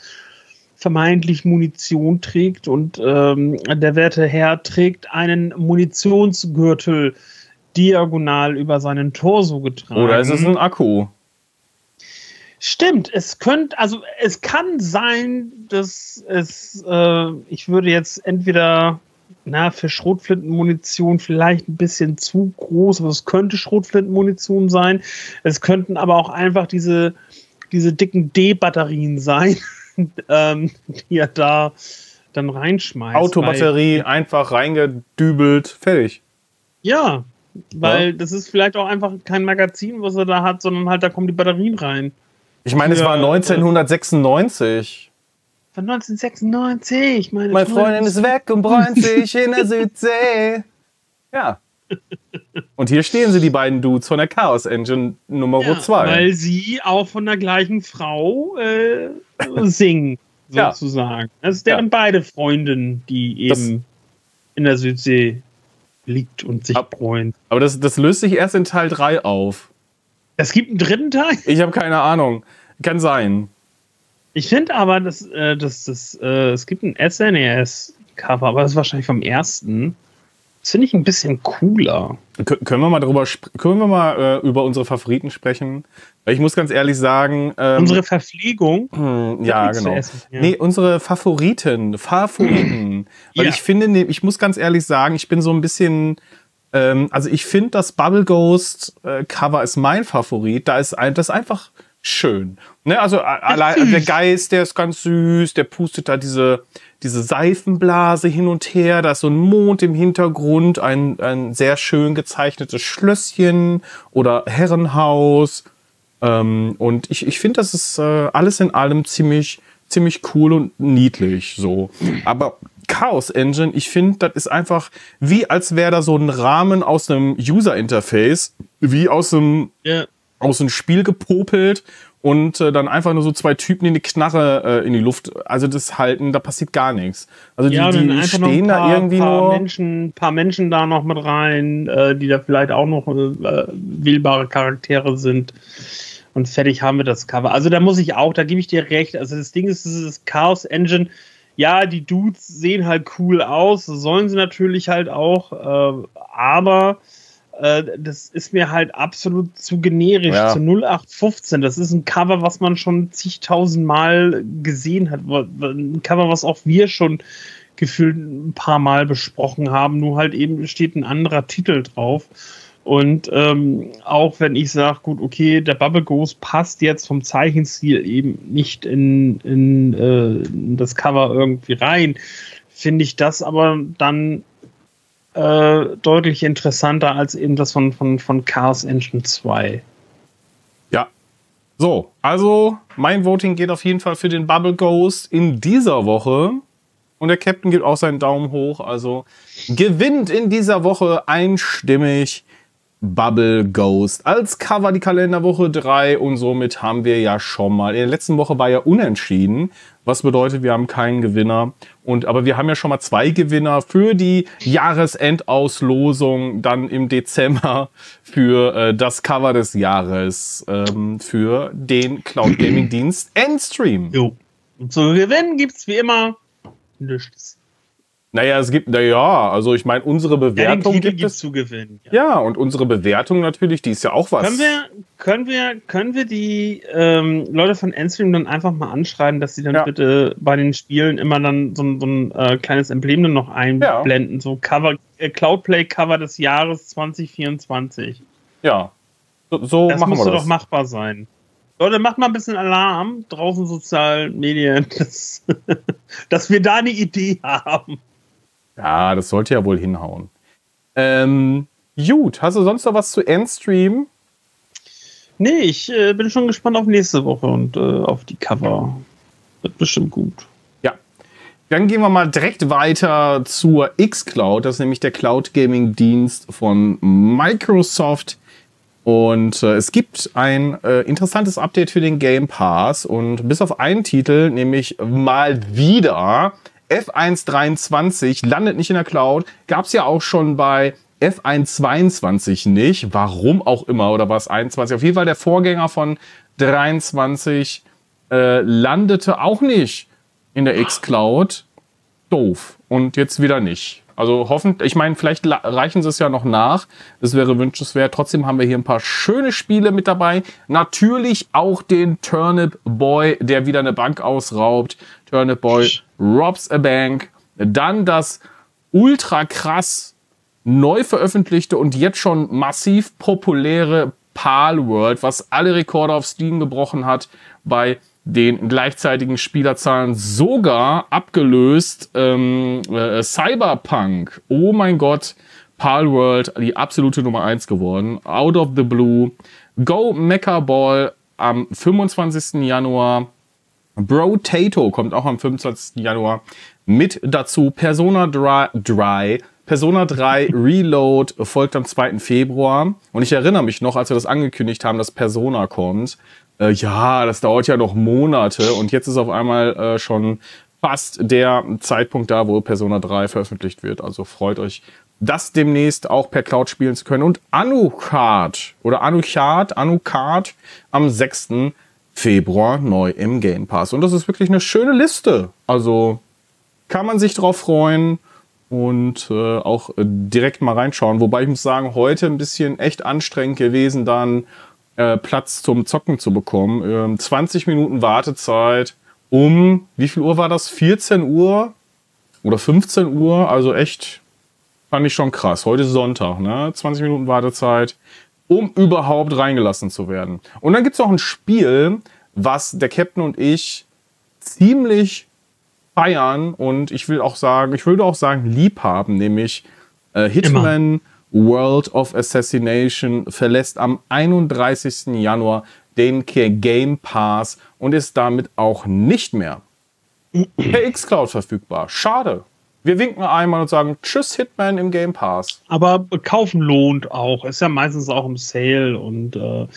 vermeintlich Munition trägt und ähm, der werte Herr trägt einen Munitionsgürtel diagonal über seinen Torso getragen. Oder ist es ein Akku? Stimmt, es könnte, also es kann sein, dass es, äh, ich würde jetzt entweder na, für Schrotflintenmunition vielleicht ein bisschen zu groß, aber es könnte Schrotflintenmunition sein. Es könnten aber auch einfach diese, diese dicken D-Batterien sein, ähm, die er da dann reinschmeißt. Autobatterie weil, einfach reingedübelt, fertig. Ja, weil ja. das ist vielleicht auch einfach kein Magazin, was er da hat, sondern halt da kommen die Batterien rein. Ich meine, es war 1996. Von 1996, meine, meine Freundin ist weg und bräunt sich in der Südsee. Ja. Und hier stehen sie, die beiden Dudes von der Chaos Engine Nummer 2. Ja, weil sie auch von der gleichen Frau äh, singen, sozusagen. Ja. Das ist deren ja. beide Freundinnen, die eben das, in der Südsee liegt und sich ab, bräunt. Aber das, das löst sich erst in Teil 3 auf. Es gibt einen dritten Teil? Ich habe keine Ahnung. Kann sein. Ich finde aber, dass, äh, dass, dass äh, es gibt ein SNES-Cover, aber das ist wahrscheinlich vom ersten. Das finde ich ein bisschen cooler. K können wir mal darüber können wir mal äh, über unsere Favoriten sprechen? Weil ich muss ganz ehrlich sagen. Ähm, unsere Verpflegung? Mh, ja, genau. Essen, ja. Nee, unsere Favoriten. Favoriten. Weil ja. ich finde, nee, ich muss ganz ehrlich sagen, ich bin so ein bisschen. Ähm, also ich finde, das Bubble Ghost äh, Cover ist mein Favorit. Da ist ein, das ist einfach schön. Ne, also allein der Geist, der ist ganz süß, der pustet da diese, diese Seifenblase hin und her, da ist so ein Mond im Hintergrund, ein, ein sehr schön gezeichnetes Schlösschen oder Herrenhaus. Ähm, und ich, ich finde, das ist äh, alles in allem ziemlich, ziemlich cool und niedlich so. Aber Chaos Engine, ich finde, das ist einfach wie als wäre da so ein Rahmen aus einem User Interface, wie aus einem yeah aus dem Spiel gepopelt und äh, dann einfach nur so zwei Typen, die eine Knarre äh, in die Luft, also das halten, da passiert gar nichts. Also ja, die, die stehen paar, da irgendwie paar nur. Menschen, paar Menschen da noch mit rein, äh, die da vielleicht auch noch äh, wählbare Charaktere sind. Und fertig haben wir das Cover. Also da muss ich auch, da gebe ich dir recht. Also das Ding ist, das ist Chaos Engine. Ja, die Dudes sehen halt cool aus, sollen sie natürlich halt auch, äh, aber das ist mir halt absolut zu generisch, ja. zu 0815. Das ist ein Cover, was man schon zigtausend Mal gesehen hat. Ein Cover, was auch wir schon gefühlt ein paar Mal besprochen haben, nur halt eben steht ein anderer Titel drauf. Und ähm, auch wenn ich sage, gut, okay, der Bubble Ghost passt jetzt vom Zeichenstil eben nicht in, in, äh, in das Cover irgendwie rein, finde ich das aber dann äh, deutlich interessanter als eben das von, von, von Chaos Engine 2. Ja. So, also mein Voting geht auf jeden Fall für den Bubble Ghost in dieser Woche. Und der Captain gibt auch seinen Daumen hoch. Also gewinnt in dieser Woche einstimmig Bubble Ghost als Cover die Kalenderwoche 3 und somit haben wir ja schon mal. In der letzten Woche war ja unentschieden, was bedeutet, wir haben keinen Gewinner. Und aber wir haben ja schon mal zwei Gewinner für die Jahresendauslosung dann im Dezember für äh, das Cover des Jahres ähm, für den Cloud Gaming Dienst Endstream. Jo. Und zu gewinnen gibt's wie immer nichts. Naja, es gibt, naja, also ich meine, unsere Bewertung ja, gibt es zu gewinnen. Ja. ja. und unsere Bewertung natürlich, die ist ja auch was. Können wir, können wir, können wir die ähm, Leute von Endstream dann einfach mal anschreiben, dass sie dann ja. bitte bei den Spielen immer dann so, so ein äh, kleines Emblem dann noch einblenden, so Cover, äh, Cloudplay Cover des Jahres 2024. Ja, so, so das machen wir das. Das müsste doch machbar sein. Leute, macht mal ein bisschen Alarm draußen sozialen Medien, dass, dass wir da eine Idee haben. Ja, das sollte ja wohl hinhauen. Ähm, gut, hast du sonst noch was zu Endstream? Nee, ich äh, bin schon gespannt auf nächste Woche und äh, auf die Cover. Wird bestimmt gut. Ja. Dann gehen wir mal direkt weiter zur xCloud. Das ist nämlich der Cloud Gaming Dienst von Microsoft. Und äh, es gibt ein äh, interessantes Update für den Game Pass. Und bis auf einen Titel, nämlich mal wieder F123 landet nicht in der Cloud. Gab es ja auch schon bei F122 nicht. Warum auch immer. Oder war es 21? Auf jeden Fall der Vorgänger von 23 äh, landete auch nicht in der X-Cloud. Doof. Und jetzt wieder nicht. Also hoffentlich, ich meine, vielleicht reichen sie es ja noch nach. Das wäre wünschenswert. Trotzdem haben wir hier ein paar schöne Spiele mit dabei. Natürlich auch den Turnip Boy, der wieder eine Bank ausraubt. Turnip Boy robs a bank. Dann das ultra krass neu veröffentlichte und jetzt schon massiv populäre Pal World, was alle Rekorde auf Steam gebrochen hat, bei den gleichzeitigen Spielerzahlen sogar abgelöst ähm, äh, Cyberpunk. Oh mein Gott, Pal World, die absolute Nummer 1 geworden. Out of the Blue. Go Mecha Ball am 25. Januar. Bro Tato kommt auch am 25. Januar mit dazu. Persona 3, Persona 3 Reload folgt am 2. Februar. Und ich erinnere mich noch, als wir das angekündigt haben, dass Persona kommt. Äh, ja, das dauert ja noch Monate. Und jetzt ist auf einmal äh, schon fast der Zeitpunkt da, wo Persona 3 veröffentlicht wird. Also freut euch, das demnächst auch per Cloud spielen zu können. Und Anucard oder Anucard, Anucard am 6. Februar neu im Game Pass. Und das ist wirklich eine schöne Liste. Also kann man sich drauf freuen und äh, auch direkt mal reinschauen. Wobei ich muss sagen, heute ein bisschen echt anstrengend gewesen, dann äh, Platz zum Zocken zu bekommen. Ähm, 20 Minuten Wartezeit um, wie viel Uhr war das? 14 Uhr oder 15 Uhr? Also echt, fand ich schon krass. Heute ist Sonntag, ne? 20 Minuten Wartezeit um überhaupt reingelassen zu werden. Und dann gibt es noch ein Spiel, was der Captain und ich ziemlich feiern und ich will auch sagen, ich würde auch sagen, lieb haben, nämlich äh, Hitman Immer. World of Assassination verlässt am 31. Januar den Game Pass und ist damit auch nicht mehr per Xcloud verfügbar. Schade. Wir winken einmal und sagen Tschüss Hitman im Game Pass. Aber kaufen lohnt auch. Ist ja meistens auch im Sale und äh,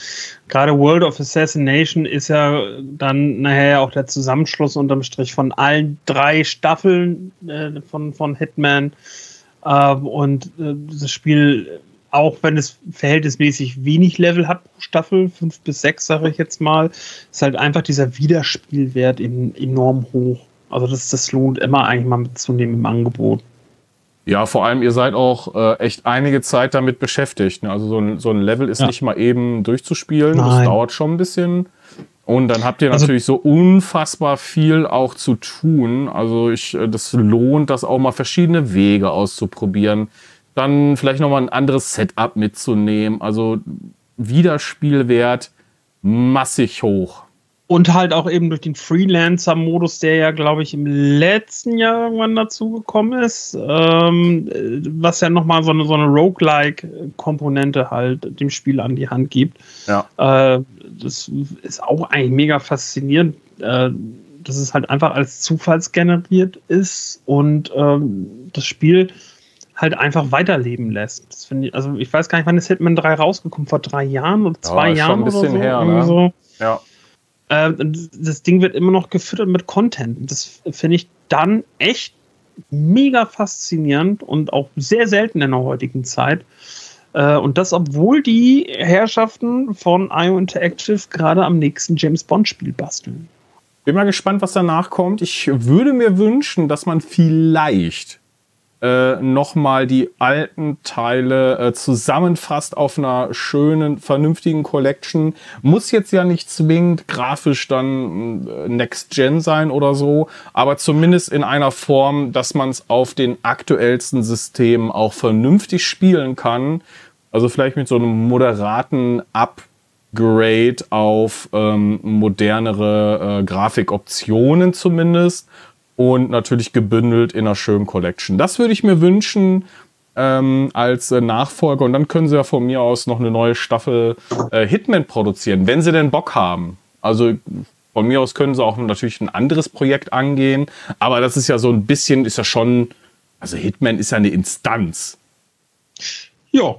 gerade World of Assassination ist ja dann nachher auch der Zusammenschluss unterm Strich von allen drei Staffeln äh, von, von Hitman. Ähm, und äh, das Spiel, auch wenn es verhältnismäßig wenig Level hat pro Staffel, fünf bis sechs, sage ich jetzt mal, ist halt einfach dieser Wiederspielwert enorm hoch. Also das, das lohnt immer eigentlich mal mitzunehmen im Angebot. Ja, vor allem, ihr seid auch äh, echt einige Zeit damit beschäftigt. Ne? Also so ein, so ein Level ist ja. nicht mal eben durchzuspielen. Nein. Das dauert schon ein bisschen. Und dann habt ihr also, natürlich so unfassbar viel auch zu tun. Also ich, äh, das lohnt, das auch mal verschiedene Wege auszuprobieren. Dann vielleicht nochmal ein anderes Setup mitzunehmen. Also Wiederspielwert massig hoch. Und halt auch eben durch den Freelancer-Modus, der ja, glaube ich, im letzten Jahr irgendwann dazugekommen ist, ähm, was ja nochmal so eine, so eine Roguelike-Komponente halt dem Spiel an die Hand gibt. Ja. Äh, das ist auch eigentlich mega faszinierend, äh, dass es halt einfach als zufallsgeneriert ist und ähm, das Spiel halt einfach weiterleben lässt. Das ich, also ich weiß gar nicht, wann ist Hitman 3 rausgekommen? Vor drei Jahren oder zwei ja, Jahren? Schon ein bisschen oder so? her, ne? So. Ja. Äh, das Ding wird immer noch gefüttert mit Content. Das finde ich dann echt mega faszinierend und auch sehr selten in der heutigen Zeit. Äh, und das, obwohl die Herrschaften von IO Interactive gerade am nächsten James Bond-Spiel basteln. Bin mal gespannt, was danach kommt. Ich würde mir wünschen, dass man vielleicht äh, nochmal die alten Teile äh, zusammenfasst auf einer schönen, vernünftigen Collection. Muss jetzt ja nicht zwingend grafisch dann äh, Next Gen sein oder so, aber zumindest in einer Form, dass man es auf den aktuellsten Systemen auch vernünftig spielen kann. Also vielleicht mit so einem moderaten Upgrade auf ähm, modernere äh, Grafikoptionen zumindest und natürlich gebündelt in einer schönen Collection. Das würde ich mir wünschen ähm, als äh, Nachfolger und dann können sie ja von mir aus noch eine neue Staffel äh, Hitman produzieren, wenn sie denn Bock haben. Also von mir aus können sie auch natürlich ein anderes Projekt angehen, aber das ist ja so ein bisschen, ist ja schon, also Hitman ist ja eine Instanz. Ja.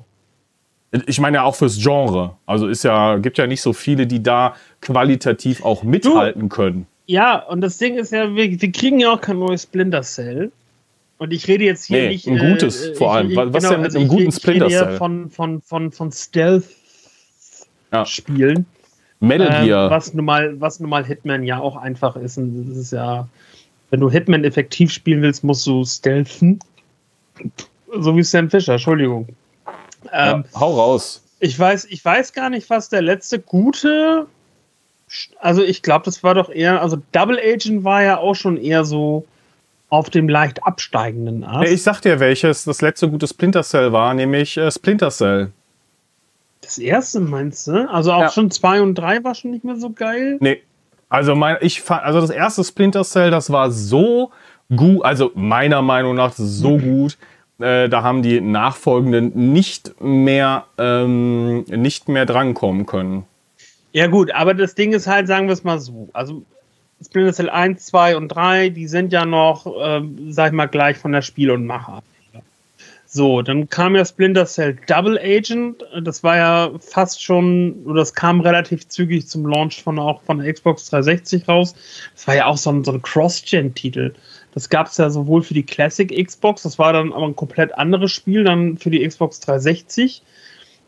Ich meine ja auch fürs Genre. Also ist ja, gibt ja nicht so viele, die da qualitativ auch mithalten können. Ja, und das Ding ist ja, wir, wir kriegen ja auch kein neues Splinter Cell. Und ich rede jetzt hier nee, nicht. Ein gutes, äh, vor allem. Ich, Was genau, denn mit also einem guten ich, Splinter Cell? Ich rede von, von, von, von Stealth-Spielen. Ja. Metal Gear. Ähm, was, nun mal, was nun mal Hitman ja auch einfach ist. Und das ist ja, wenn du Hitman effektiv spielen willst, musst du stealthen. So wie Sam Fischer, Entschuldigung. Ähm, ja, hau raus. Ich weiß, ich weiß gar nicht, was der letzte gute also ich glaube, das war doch eher, also Double Agent war ja auch schon eher so auf dem leicht absteigenden Ast. Ich sag dir, welches das letzte gute Splinter Cell war, nämlich äh, Splinter Cell. Das erste meinst du? Also auch Ja. schon zwei und drei war schon nicht mehr so geil. Nee. Also, mein, ich fand, also das erste Splinter Cell, das war so gut, also meiner Meinung nach so gut. Äh, da haben die nachfolgenden nicht mehr, ähm, nicht mehr drankommen können. Ja gut, aber das Ding ist halt, sagen wir es mal so, also Splinter Cell 1, 2 und 3, die sind ja noch, ähm, sag ich mal, gleich von der Spiel- und Macher. So, dann kam ja Splinter Cell Double Agent, das war ja fast schon, oder das kam relativ zügig zum Launch von auch von der Xbox 360 raus. Das war ja auch so ein, so ein Cross-Gen-Titel. Das gab es ja sowohl für die Classic Xbox, das war dann aber ein komplett anderes Spiel, dann für die Xbox 360.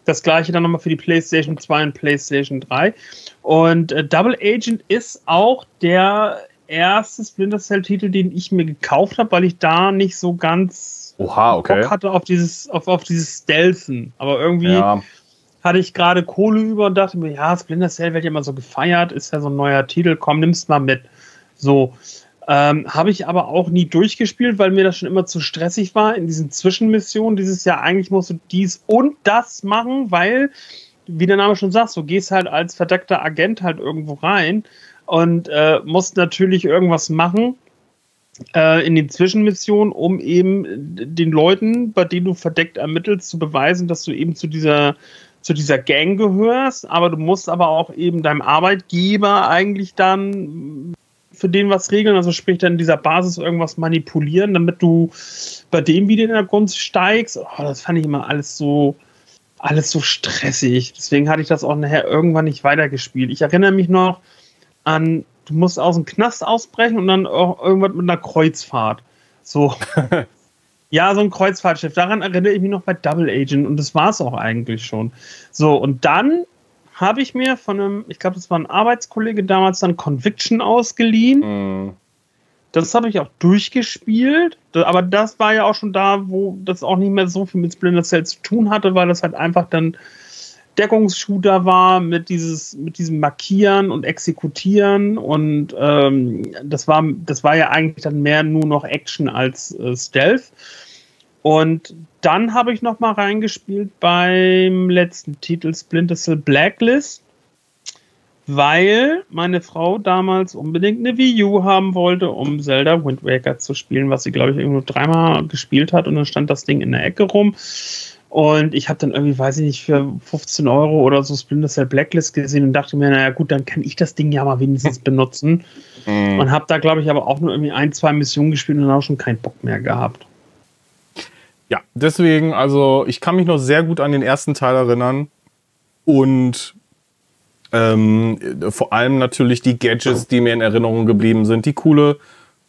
Das gleiche dann nochmal für die PlayStation 2 und PlayStation 3. Und äh, Double Agent ist auch der erste Splinter Cell-Titel, den ich mir gekauft habe, weil ich da nicht so ganz Oha, Bock hatte auf dieses, auf, auf dieses Stealthen. Aber irgendwie Ja, hatte ich gerade Kohle über und dachte mir, ja, Splinter Cell wird ja immer so gefeiert, ist ja so ein neuer Titel, komm, nimm's mal mit. So. Ähm, Habe ich aber auch nie durchgespielt, weil mir das schon immer zu stressig war in diesen Zwischenmissionen. Dieses Jahr eigentlich musst du dies und das machen, weil, wie der Name schon sagt, du gehst halt als verdeckter Agent halt irgendwo rein und äh, musst natürlich irgendwas machen äh, in den Zwischenmissionen, um eben den Leuten, bei denen du verdeckt ermittelst, zu beweisen, dass du eben zu dieser zu dieser Gang gehörst, aber du musst aber auch eben deinem Arbeitgeber eigentlich dann für den was regeln, also sprich dann in dieser Basis irgendwas manipulieren, damit du bei dem wieder in der Gunst steigst. Oh, das fand ich immer alles so alles so stressig. Deswegen hatte ich das auch nachher irgendwann nicht weitergespielt. Ich erinnere mich noch an, du musst aus dem Knast ausbrechen und dann auch irgendwas mit einer Kreuzfahrt. So. ja, so ein Kreuzfahrtschiff. Daran erinnere ich mich noch bei Double Agent und das war es auch eigentlich schon. So, und dann habe ich mir von einem, ich glaube, das war ein Arbeitskollege damals, dann Conviction ausgeliehen. mh, Das habe ich auch durchgespielt, aber das war ja auch schon da, wo das auch nicht mehr so viel mit Splinter Cell zu tun hatte, weil das halt einfach dann Deckungsshooter war mit dieses mit diesem Markieren und Exekutieren. Und ähm, das war das war ja eigentlich dann mehr nur noch Action als äh, Stealth und dann habe ich noch mal reingespielt beim letzten Titel Splinter Cell Blacklist weil meine Frau damals unbedingt eine Wii U haben wollte, um Zelda Wind Waker zu spielen, was sie, glaube ich, irgendwo dreimal gespielt hat und dann stand das Ding in der Ecke rum. Und ich habe dann irgendwie, weiß ich nicht, für 15 Euro oder so Splinter Cell Blacklist gesehen und dachte mir, naja gut, dann kann ich das Ding ja mal wenigstens benutzen. mh. Und habe da, glaube ich, aber auch nur irgendwie ein, zwei Missionen gespielt und dann auch schon keinen Bock mehr gehabt. Ja, deswegen, also ich kann mich noch sehr gut an den ersten Teil erinnern. Und ähm, vor allem natürlich die Gadgets, die mir in Erinnerung geblieben sind. Die coole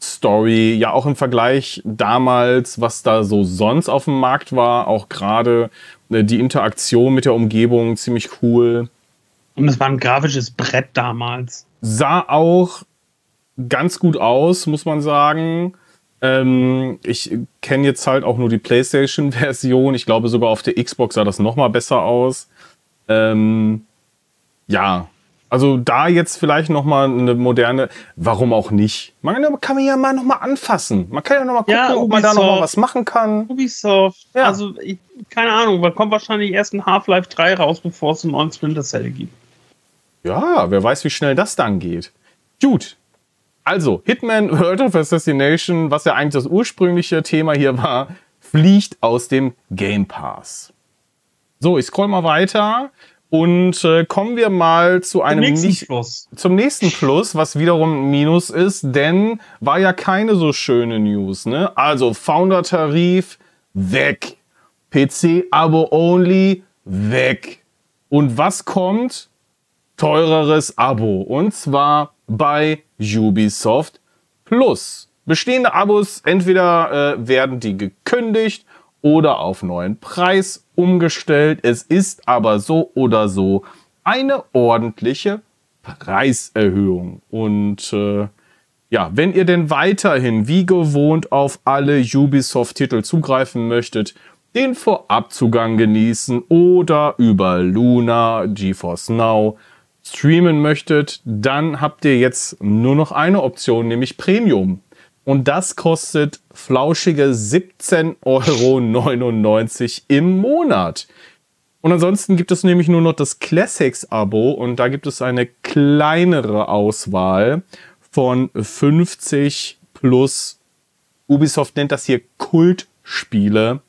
Story, ja auch im Vergleich damals, was da so sonst auf dem Markt war. Auch gerade äh, die Interaktion mit der Umgebung ziemlich cool. Und es war ein grafisches Brett damals. Sah auch ganz gut aus, muss man sagen. Ähm, ich kenne jetzt halt auch nur die PlayStation-Version. Ich glaube, sogar auf der Xbox sah das noch mal besser aus. Ähm, ja, also da jetzt vielleicht noch mal eine moderne. Warum auch nicht? Man kann ja mal noch mal anfassen. Man kann ja noch mal gucken, Ja, ob man da noch mal was machen kann. Ubisoft, Ja. also ich, keine Ahnung, weil kommt wahrscheinlich erst ein Half-Life 3 raus, bevor es einen neuen Splinter Cell gibt. Ja, wer weiß, wie schnell das dann geht. Gut. Also, Hitman World of Assassination, was ja eigentlich das ursprüngliche Thema hier war, fliegt aus dem Game Pass. So, ich scroll mal weiter und äh, kommen wir mal zu einem nächsten nicht, Schluss. zum nächsten Plus, was wiederum ein Minus ist, denn war ja keine so schöne News. Ne? Also Founder-Tarif weg, PC-Abo only weg. Und was kommt? Teureres Abo. Und zwar bei Ubisoft Plus. Bestehende Abos, entweder äh, werden die gekündigt oder auf neuen Preis umgestellt. Es ist aber so oder so eine ordentliche Preiserhöhung. Und äh, ja, wenn ihr denn weiterhin wie gewohnt auf alle Ubisoft-Titel zugreifen möchtet, den Vorabzugang genießen oder über Luna, GeForce Now streamen möchtet, dann habt ihr jetzt nur noch eine Option, nämlich Premium. Und das kostet flauschige 17,99 Euro im Monat. Und ansonsten gibt es nämlich nur noch das Classics-Abo und da gibt es eine kleinere Auswahl von 50 plus, Ubisoft nennt das hier Kultspiele,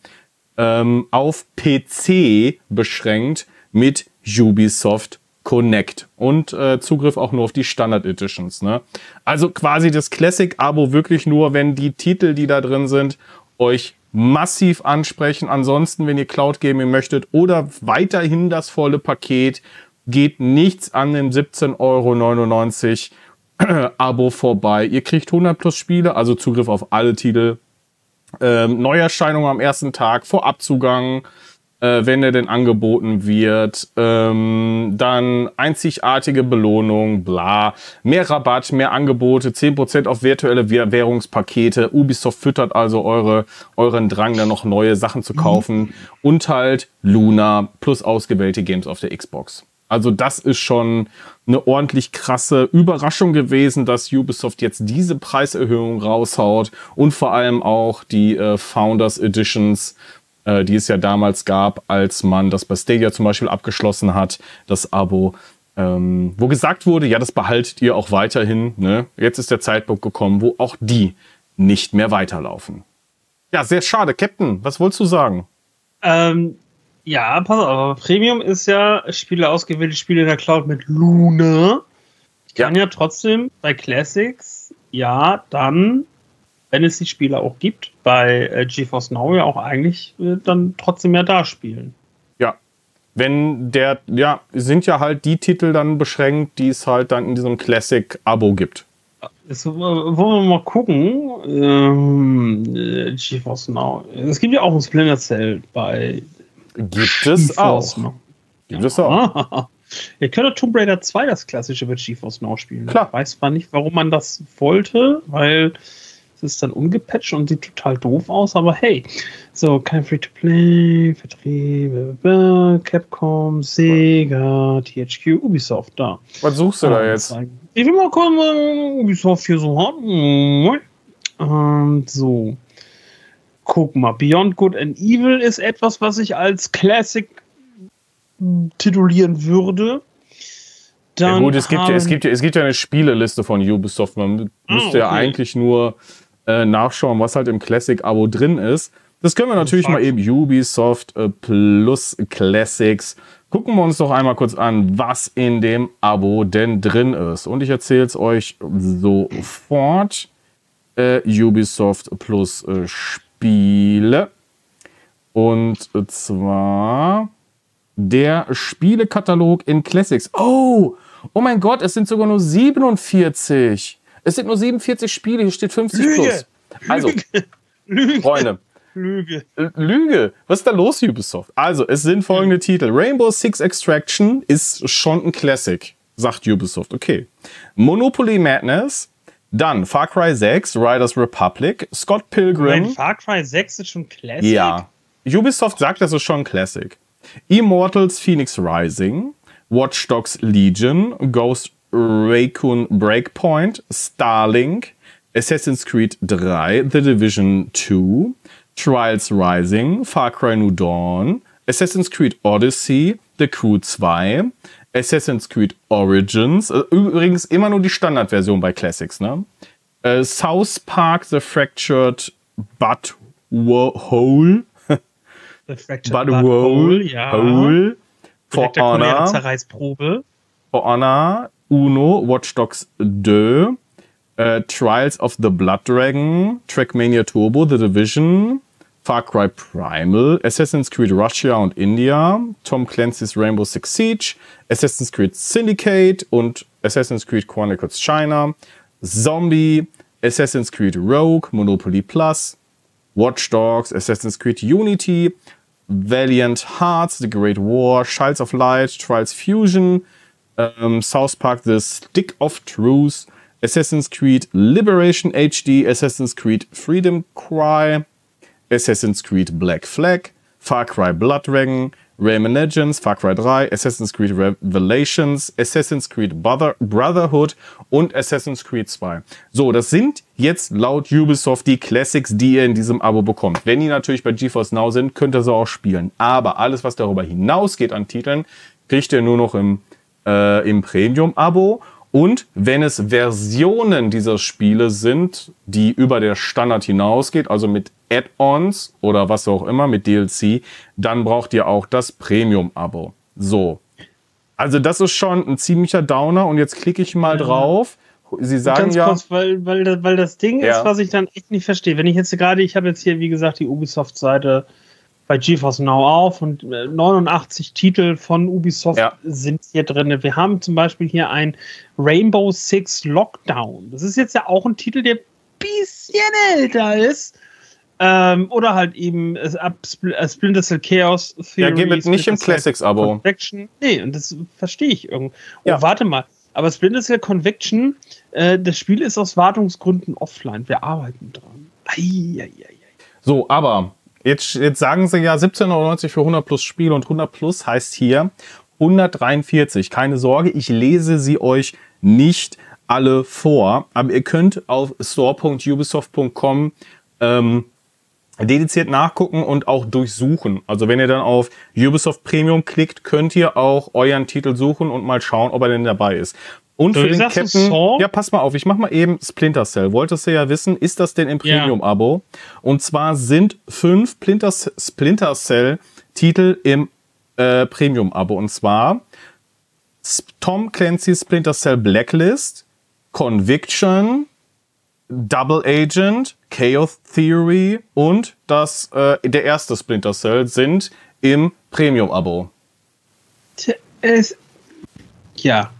ähm, auf PC beschränkt mit Ubisoft Connect und äh, Zugriff auch nur auf die Standard Editions. Ne? Also quasi das Classic-Abo wirklich nur, wenn die Titel, die da drin sind, euch massiv ansprechen. Ansonsten, wenn ihr Cloud Gaming möchtet oder weiterhin das volle Paket, geht nichts an dem 17,99 Euro Abo vorbei. Ihr kriegt 100 plus Spiele, also Zugriff auf alle Titel. Ähm, Neuerscheinungen am ersten Tag, Vorabzugang, äh, wenn er denn angeboten wird. Ähm, dann einzigartige Belohnung, bla. Mehr Rabatt, mehr Angebote, 10% auf virtuelle Währungspakete. Ubisoft füttert also eure, euren Drang, dann noch neue Sachen zu kaufen. Mhm. Und halt Luna plus ausgewählte Games auf der Xbox. Also das ist schon eine ordentlich krasse Überraschung gewesen, dass Ubisoft jetzt diese Preiserhöhung raushaut und vor allem auch die äh, Founders Editions äh, die es ja damals gab, als man das bei Stadia zum Beispiel abgeschlossen hat, das Abo, ähm, wo gesagt wurde, ja, das behaltet ihr auch weiterhin. Ne? Jetzt ist der Zeitpunkt gekommen, wo auch die nicht mehr weiterlaufen. Ja, sehr schade. Captain, was wolltest du sagen? Ähm, ja, pass auf, aber Premium ist ja Spiele ausgewählte Spiele in der Cloud mit Luna. Ich kann ja. ja trotzdem bei Classics, ja, dann wenn es die Spiele auch gibt, bei äh, GeForce Now ja auch eigentlich äh, dann trotzdem ja da spielen. Ja. Wenn der, ja, sind ja halt die Titel dann beschränkt, die es halt dann in diesem Classic-Abo gibt. Jetzt wollen wir mal gucken. Ähm, äh, GeForce Now. Es gibt ja auch ein Splinter Cell bei. Gibt es auch. Now. Gibt es auch. Ihr könnt Tomb Raider 2 das klassische mit GeForce Now spielen. Klar. Ich weiß zwar nicht, warum man das wollte, weil es ist dann ungepatcht und sieht total doof aus, aber hey. So, kein Free-to-Play, Vertrieb, Capcom, Sega, THQ, Ubisoft, da. Was suchst du da jetzt? Ich will mal gucken, Ubisoft hier so hat. Ähm, so. Guck mal, Beyond Good and Evil ist etwas, was ich als Classic titulieren würde. Dann ja gut, es gibt, ja, es, gibt ja, es gibt ja eine Spieleliste von Ubisoft. Man müsste okay. ja eigentlich nur äh, nachschauen, was halt im Classic-Abo drin ist. Das können wir natürlich mal eben Ubisoft äh, plus Classics. Gucken wir uns doch einmal kurz an, was in dem Abo denn drin ist. Und ich erzähle es euch sofort. Äh, Ubisoft plus äh, Spiele. Und zwar der Spielekatalog in Classics. Oh, oh mein Gott, es sind sogar nur 47. Es sind nur 47 Spiele, hier steht 50 Lüge. plus. Also, Lüge. Freunde. Lüge. Lüge. Was ist da los, Ubisoft? Also, es sind folgende Titel. Rainbow Six Extraction ist schon ein Classic, sagt Ubisoft. Okay. Monopoly Madness. Dann Far Cry 6, Riders Republic, Scott Pilgrim. Nein, Far Cry 6 ist schon Classic? Ja. Ubisoft sagt, das ist schon Classic. Immortals Phoenix Rising, Watch Dogs Legion, Ghost Raccoon Breakpoint, Starlink, Assassin's Creed 3, The Division 2, Trials Rising, Far Cry New Dawn, Assassin's Creed Odyssey, The Crew 2, Assassin's Creed Origins, äh, übrigens immer nur die Standardversion bei Classics, ne? Uh, South Park The Fractured But Hole. The Fractured But, but Hole, ja. Hole. For Honor. Zerreißprobe. For Honor, Uno, Watch Dogs 2, äh, Trials of the Blood Dragon, Trackmania Turbo, The Division, Far Cry Primal, Assassin's Creed Russia und India, Tom Clancy's Rainbow Six Siege, Assassin's Creed Syndicate und Assassin's Creed Chronicles China, Zombie, Assassin's Creed Rogue, Monopoly Plus, Watch Dogs, Assassin's Creed Unity, Valiant Hearts, The Great War, Shards of Light, Trials Fusion, ähm, South Park The Stick of Truth, Assassin's Creed Liberation HD, Assassin's Creed Freedom Cry, Assassin's Creed Black Flag, Far Cry Blood Dragon, Rayman Legends, Far Cry 3, Assassin's Creed Revelations, Assassin's Creed Brother Brotherhood und Assassin's Creed 2. So, das sind jetzt laut Ubisoft die Classics, die ihr in diesem Abo bekommt. Wenn die natürlich bei GeForce Now sind, könnt ihr sie auch spielen. Aber alles, was darüber hinausgeht an Titeln, kriegt ihr nur noch im, äh, im Premium-Abo. Und wenn es Versionen dieser Spiele sind, die über der Standard hinausgeht, also mit Add-ons oder was auch immer, mit DLC, dann braucht ihr auch das Premium-Abo. So. Also das ist schon ein ziemlicher Downer und jetzt klicke ich mal ja. drauf. Sie sagen Ganz ja. Kurz, weil, weil, weil das Ding ja. ist, was ich dann echt nicht verstehe. Wenn ich jetzt gerade, ich habe jetzt hier, wie gesagt, die Ubisoft-Seite bei GeForce Now auf und 89 äh, Titel von Ubisoft ja. sind hier drin. Wir haben zum Beispiel hier ein Rainbow Six Lockdown. Das ist jetzt ja auch ein Titel, der ein bisschen älter ist. Ähm, oder halt eben äh, äh, Splinter Cell Chaos Theory. Ja, geht mit nicht im Classics-Abo. Convection. Nee, und das verstehe ich irgendwie. Oh, ja. warte mal. Aber Splinter Cell Conviction, äh, das Spiel ist aus Wartungsgründen offline. Wir arbeiten dran. Ei, ei, ei, so, aber Jetzt, jetzt sagen sie ja 17,99 für 100 plus Spiel und 100 plus heißt hier 143. Keine Sorge, ich lese sie euch nicht alle vor, aber ihr könnt auf store.ubisoft.com ähm, dediziert nachgucken und auch durchsuchen. Also wenn ihr dann auf Ubisoft Premium klickt, könnt ihr auch euren Titel suchen und mal schauen, ob er denn dabei ist. Und so, für den Captain, ja, pass mal auf, ich mach mal eben Splinter Cell. Wolltest du ja wissen, ist das denn im Premium-Abo? Ja. Und zwar sind fünf Splinter, Splinter Cell-Titel im äh, Premium-Abo. Und zwar Tom Clancy Splinter Cell Blacklist, Conviction, Double Agent, Chaos Theory und das, äh, der erste Splinter Cell sind im Premium-Abo. Ja,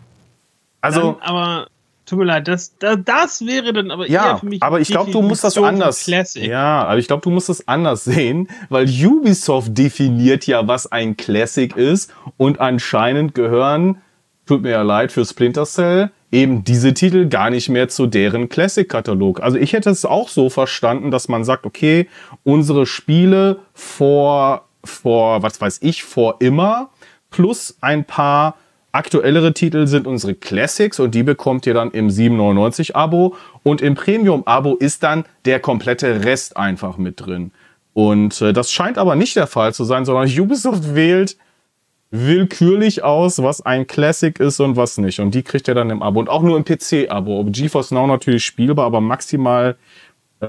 also, dann, aber tut mir leid, das, das, das wäre dann aber ja, eher für mich. Aber ich glaube, du musst das anders. Classic. Ja, aber ich glaube, du musst das anders sehen, weil Ubisoft definiert ja, was ein Classic ist und anscheinend gehören, tut mir ja leid für Splinter Cell, eben diese Titel gar nicht mehr zu deren Classic-Katalog. Also ich hätte es auch so verstanden, dass man sagt, okay, unsere Spiele vor, vor, was weiß ich, vor immer plus ein paar Aktuellere Titel sind unsere Classics und die bekommt ihr dann im 7,99 Abo. Und im Premium-Abo ist dann der komplette Rest einfach mit drin. Und äh, das scheint aber nicht der Fall zu sein, sondern Ubisoft wählt willkürlich aus, was ein Classic ist und was nicht. Und die kriegt ihr dann im Abo. Und auch nur im PC-Abo. GeForce Now natürlich spielbar, aber maximal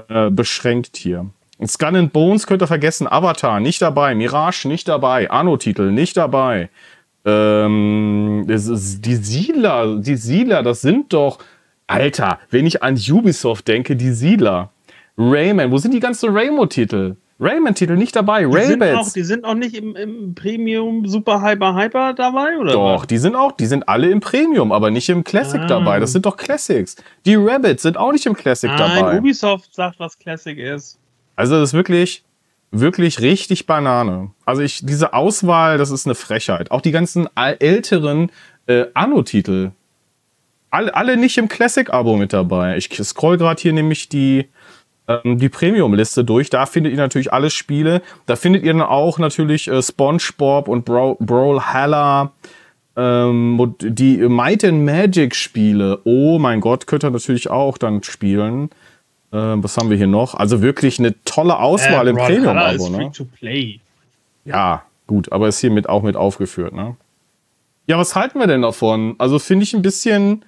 äh, beschränkt hier. Skull and Bones könnt ihr vergessen. Avatar nicht dabei. Mirage nicht dabei. Anno-Titel nicht dabei. Ähm, das ist die Siedler, die Siedler, das sind doch, Alter, wenn ich an Ubisoft denke, die Siedler. Rayman, wo sind die ganzen Raymo-Titel? Rayman-Titel nicht dabei. Die sind, auch, die sind auch nicht im, im, Premium Super Hyper Hyper dabei, oder? Doch, was? die sind auch, die sind alle im Premium, aber nicht im Classic ah. dabei. Das sind doch Classics. Die Rabbits sind auch nicht im Classic Nein, dabei. Ubisoft sagt, was Classic ist. Also das ist wirklich, wirklich richtig Banane. Also ich, diese Auswahl, das ist eine Frechheit. Auch die ganzen älteren äh, Anno-Titel. Alle, alle nicht im Classic-Abo mit dabei. Ich scroll gerade hier nämlich die, ähm, die Premium-Liste durch. Da findet ihr natürlich alle Spiele. Da findet ihr dann auch natürlich äh, SpongeBob und Bro Brawlhalla. Ähm, die Might and Magic Spiele. Oh mein Gott, könnt ihr natürlich auch dann spielen. Äh, was haben wir hier noch? Also wirklich eine tolle Auswahl äh, im Premium-Abo. Ne? Ja, gut, aber ist hier mit, auch mit aufgeführt. Ne? Ja, was halten wir denn davon? Also finde ich ein bisschen.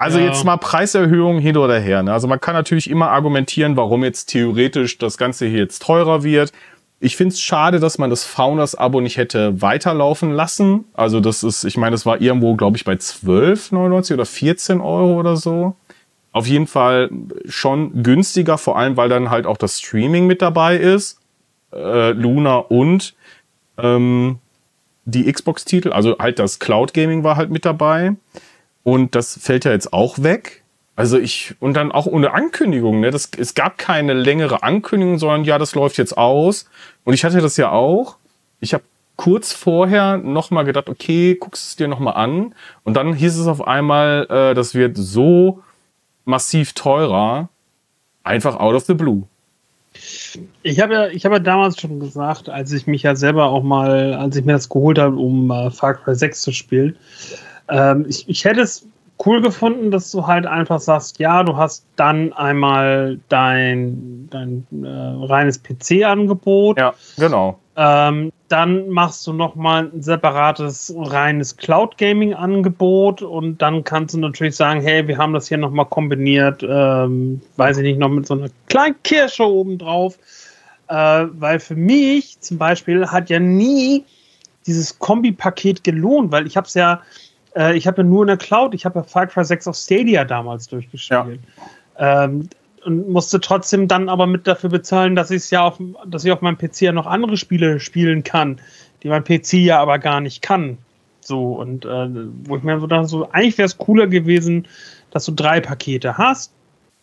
Also ja. jetzt mal Preiserhöhung hin oder her. Ne? Also man kann natürlich immer argumentieren, warum jetzt theoretisch das Ganze hier jetzt teurer wird. Ich finde es schade, dass man das Founders-Abo nicht hätte weiterlaufen lassen. Also das ist, ich meine, das war irgendwo, glaube ich, bei 12,99 oder 14 Euro oder so auf jeden Fall schon günstiger, vor allem weil dann halt auch das Streaming mit dabei ist, äh, Luna und ähm, die Xbox-Titel, also halt das Cloud Gaming war halt mit dabei und das fällt ja jetzt auch weg. Also ich, und dann auch ohne Ankündigung, ne? Das, es gab keine längere Ankündigung, sondern ja, das läuft jetzt aus. Und ich hatte das ja auch. Ich habe kurz vorher nochmal gedacht, okay, guckst es dir nochmal an. Und dann hieß es auf einmal, äh, das wird so massiv teurer, einfach out of the blue. Ich habe ja, ich habe ja damals schon gesagt, als ich mich ja selber auch mal, als ich mir das geholt habe, um äh, Far Cry 6 zu spielen, ähm, ich, ich hätte es cool gefunden, dass du halt einfach sagst, ja, du hast dann einmal dein, dein äh, reines PC-Angebot. Ja, genau. Ähm, dann machst du nochmal ein separates reines Cloud-Gaming-Angebot und dann kannst du natürlich sagen, hey, wir haben das hier nochmal kombiniert, ähm, weiß ich nicht, noch mit so einer kleinen Kirsche obendrauf. Äh, weil für mich zum Beispiel hat ja nie dieses Kombi-Paket gelohnt, weil ich habe es ja, äh, ich habe ja nur in der Cloud, ich habe ja Far Cry 6 auf Stadia damals durchgespielt. Ja. Ähm, und musste trotzdem dann aber mit dafür bezahlen, dass ich ja auf, dass ich auf meinem PC ja noch andere Spiele spielen kann, die mein PC ja aber gar nicht kann. So, und äh, wo ich mir so dachte, so, eigentlich wäre es cooler gewesen, dass du drei Pakete hast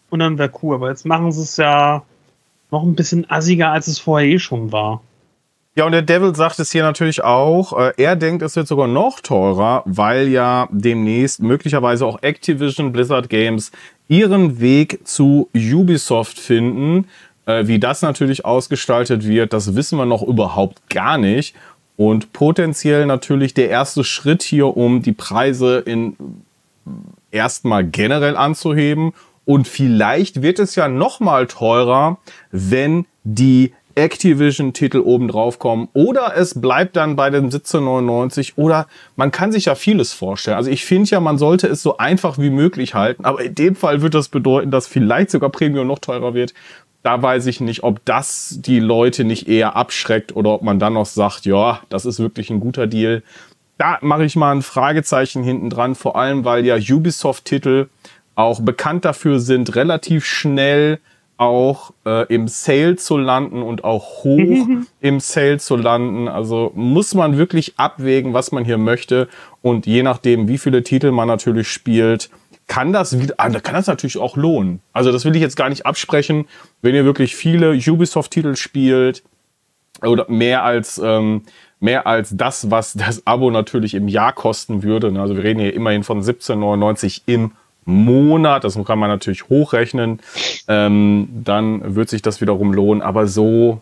und dann wäre cool. Aber jetzt machen sie es ja noch ein bisschen assiger, als es vorher eh schon war. Ja, und der Devil sagt es hier natürlich auch. Äh, er denkt, es wird sogar noch teurer, weil ja demnächst möglicherweise auch Activision Blizzard Games ihren Weg zu Ubisoft finden. Äh, wie das natürlich ausgestaltet wird, das wissen wir noch überhaupt gar nicht. Und potenziell natürlich der erste Schritt hier, um die Preise in erstmal generell anzuheben. Und vielleicht wird es ja noch mal teurer, wenn die Activision-Titel oben drauf kommen oder es bleibt dann bei den 17,99 oder man kann sich ja vieles vorstellen. Also ich finde ja, man sollte es so einfach wie möglich halten, aber in dem Fall wird das bedeuten, dass vielleicht sogar Premium noch teurer wird. Da weiß ich nicht, ob das die Leute nicht eher abschreckt oder ob man dann noch sagt, ja, das ist wirklich ein guter Deal. Da mache ich mal ein Fragezeichen hinten dran, vor allem weil ja Ubisoft-Titel auch bekannt dafür sind, relativ schnell auch äh, im Sale zu landen und auch hoch im Sale zu landen. Also muss man wirklich abwägen, was man hier möchte. Und je nachdem, wie viele Titel man natürlich spielt, kann das wieder, ah, kann das natürlich auch lohnen. Also das will ich jetzt gar nicht absprechen. Wenn ihr wirklich viele Ubisoft-Titel spielt oder mehr als ähm, mehr als das, was das Abo natürlich im Jahr kosten würde. Also wir reden hier immerhin von 17,99 im Monat, das kann man natürlich hochrechnen, ähm, dann wird sich das wiederum lohnen. Aber so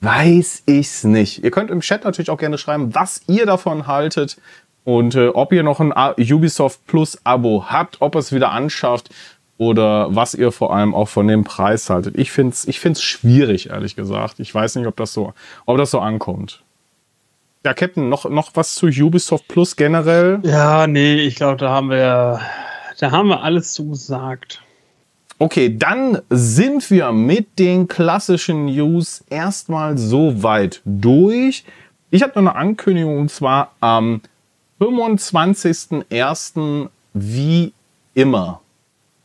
weiß ich's nicht. Ihr könnt im Chat natürlich auch gerne schreiben, was ihr davon haltet und äh, ob ihr noch ein Ubisoft Plus Abo habt, ob es wieder anschafft oder was ihr vor allem auch von dem Preis haltet. Ich finde es ich find's schwierig, ehrlich gesagt. Ich weiß nicht, ob das so, ob das so ankommt. Ja, Captain, noch, noch was zu Ubisoft Plus generell? Ja, nee, ich glaube, da haben wir da haben wir alles zugesagt. Okay, dann sind wir mit den klassischen News erstmal so weit durch. Ich habe noch eine Ankündigung und zwar am 25.01. wie immer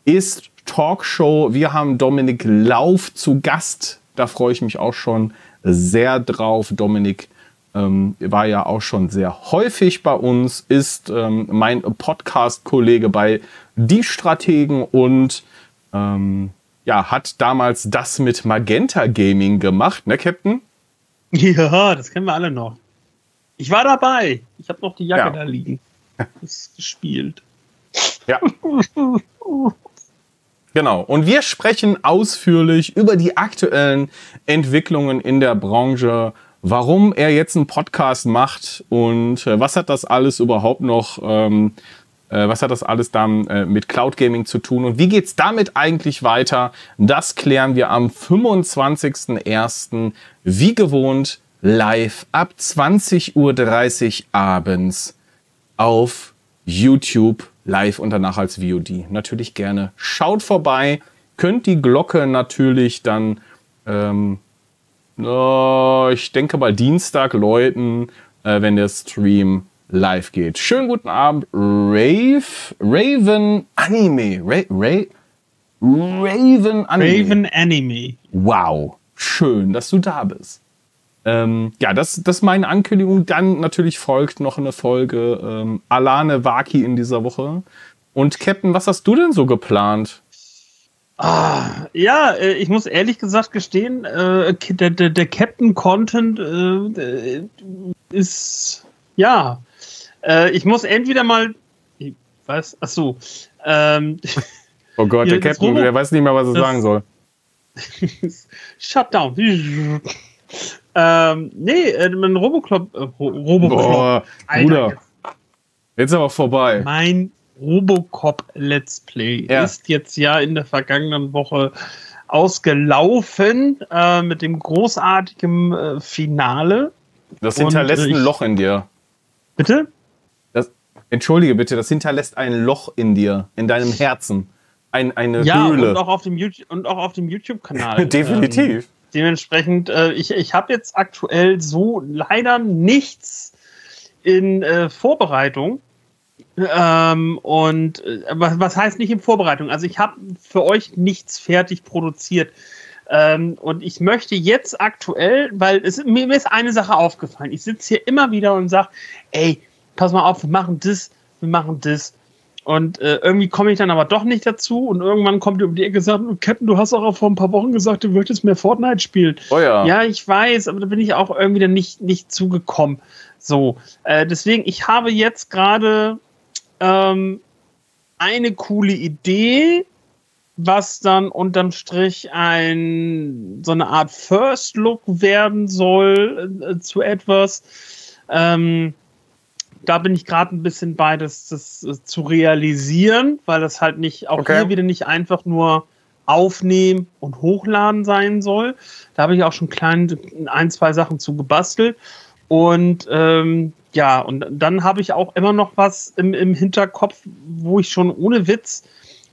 ist Talkshow. Wir haben Dominik Lauf zu Gast. Da freue ich mich auch schon sehr drauf. Dominik ähm, war ja auch schon sehr häufig bei uns, ist ähm, mein Podcast-Kollege bei Die Strategen und ähm, ja, hat damals das mit Magenta Gaming gemacht, ne, Captain? Ja, das kennen wir alle noch. Ich war dabei. Ich habe noch die Jacke ja. da liegen. Das ist gespielt. Ja. Genau. Und wir sprechen ausführlich über die aktuellen Entwicklungen in der Branche, warum er jetzt einen Podcast macht und äh, was hat das alles überhaupt noch, ähm, äh, was hat das alles dann äh, mit Cloud Gaming zu tun und wie geht's damit eigentlich weiter? Das klären wir am 25.01. wie gewohnt live ab 20.30 Uhr abends auf YouTube live und danach als VOD. Natürlich gerne. Schaut vorbei, könnt die Glocke natürlich dann ähm, oh, ich denke mal Dienstag läuten, äh, wenn der Stream live geht. Schönen guten Abend, Rave, Raven Anime, Ra Ra Raven Anime. Raven Anime. Wow, schön, dass du da bist. Ähm, ja, das, das ist meine Ankündigung. Dann natürlich folgt noch eine Folge ähm, Alane Waki in dieser Woche. Und Captain, was hast du denn so geplant? Ah, ja, äh, ich muss ehrlich gesagt gestehen, äh, der, der, der Captain-Content äh, ist, ja, äh, ich muss entweder mal, was, ach so, ähm, Oh Gott, der Captain, der weiß nicht mehr, was er sagen soll. Shutdown. ähm, nee, äh, mein Robocop. Äh, Ro Robocop. Boah, Alter, Bruder. jetzt. Jetzt aber vorbei. Mein Robocop Let's Play Ja. ist jetzt ja in der vergangenen Woche ausgelaufen äh, mit dem großartigen äh, Finale. Das hinterlässt ich- ein Loch in dir. Bitte? Das, entschuldige bitte, das hinterlässt ein Loch in dir, in deinem Herzen. Ein, eine Ja, Höhle. und auch auf dem YouTube und auch auf dem YouTube-Kanal. Ähm, Definitiv. dementsprechend, äh, ich, ich habe jetzt aktuell so leider nichts in äh, Vorbereitung. Ähm, und äh, was, was heißt nicht in Vorbereitung? Also ich habe für euch nichts fertig produziert. Ähm, und ich möchte jetzt aktuell, weil es, mir, ist eine Sache aufgefallen. Ich sitze hier immer wieder und sage, ey, pass mal auf, wir machen das, wir machen das. Und äh, irgendwie komme ich dann aber doch nicht dazu. Und irgendwann kommt ihr um die Ecke und sagt, Captain, du hast auch vor ein paar Wochen gesagt, du würdest mehr Fortnite spielen. Oh ja. Ja, ich weiß, aber da bin ich auch irgendwie dann nicht, nicht zugekommen. So, äh, deswegen, ich habe jetzt gerade ähm, eine coole Idee, was dann unterm Strich ein so eine Art First Look werden soll äh, zu etwas. Ähm, da bin ich gerade ein bisschen bei, das, das äh, zu realisieren, weil das halt nicht auch Okay. hier wieder nicht einfach nur aufnehmen und hochladen sein soll. Da habe ich auch schon klein ein, zwei Sachen zu gebastelt. Und ähm, ja, und dann habe ich auch immer noch was im, im Hinterkopf, wo ich schon ohne Witz,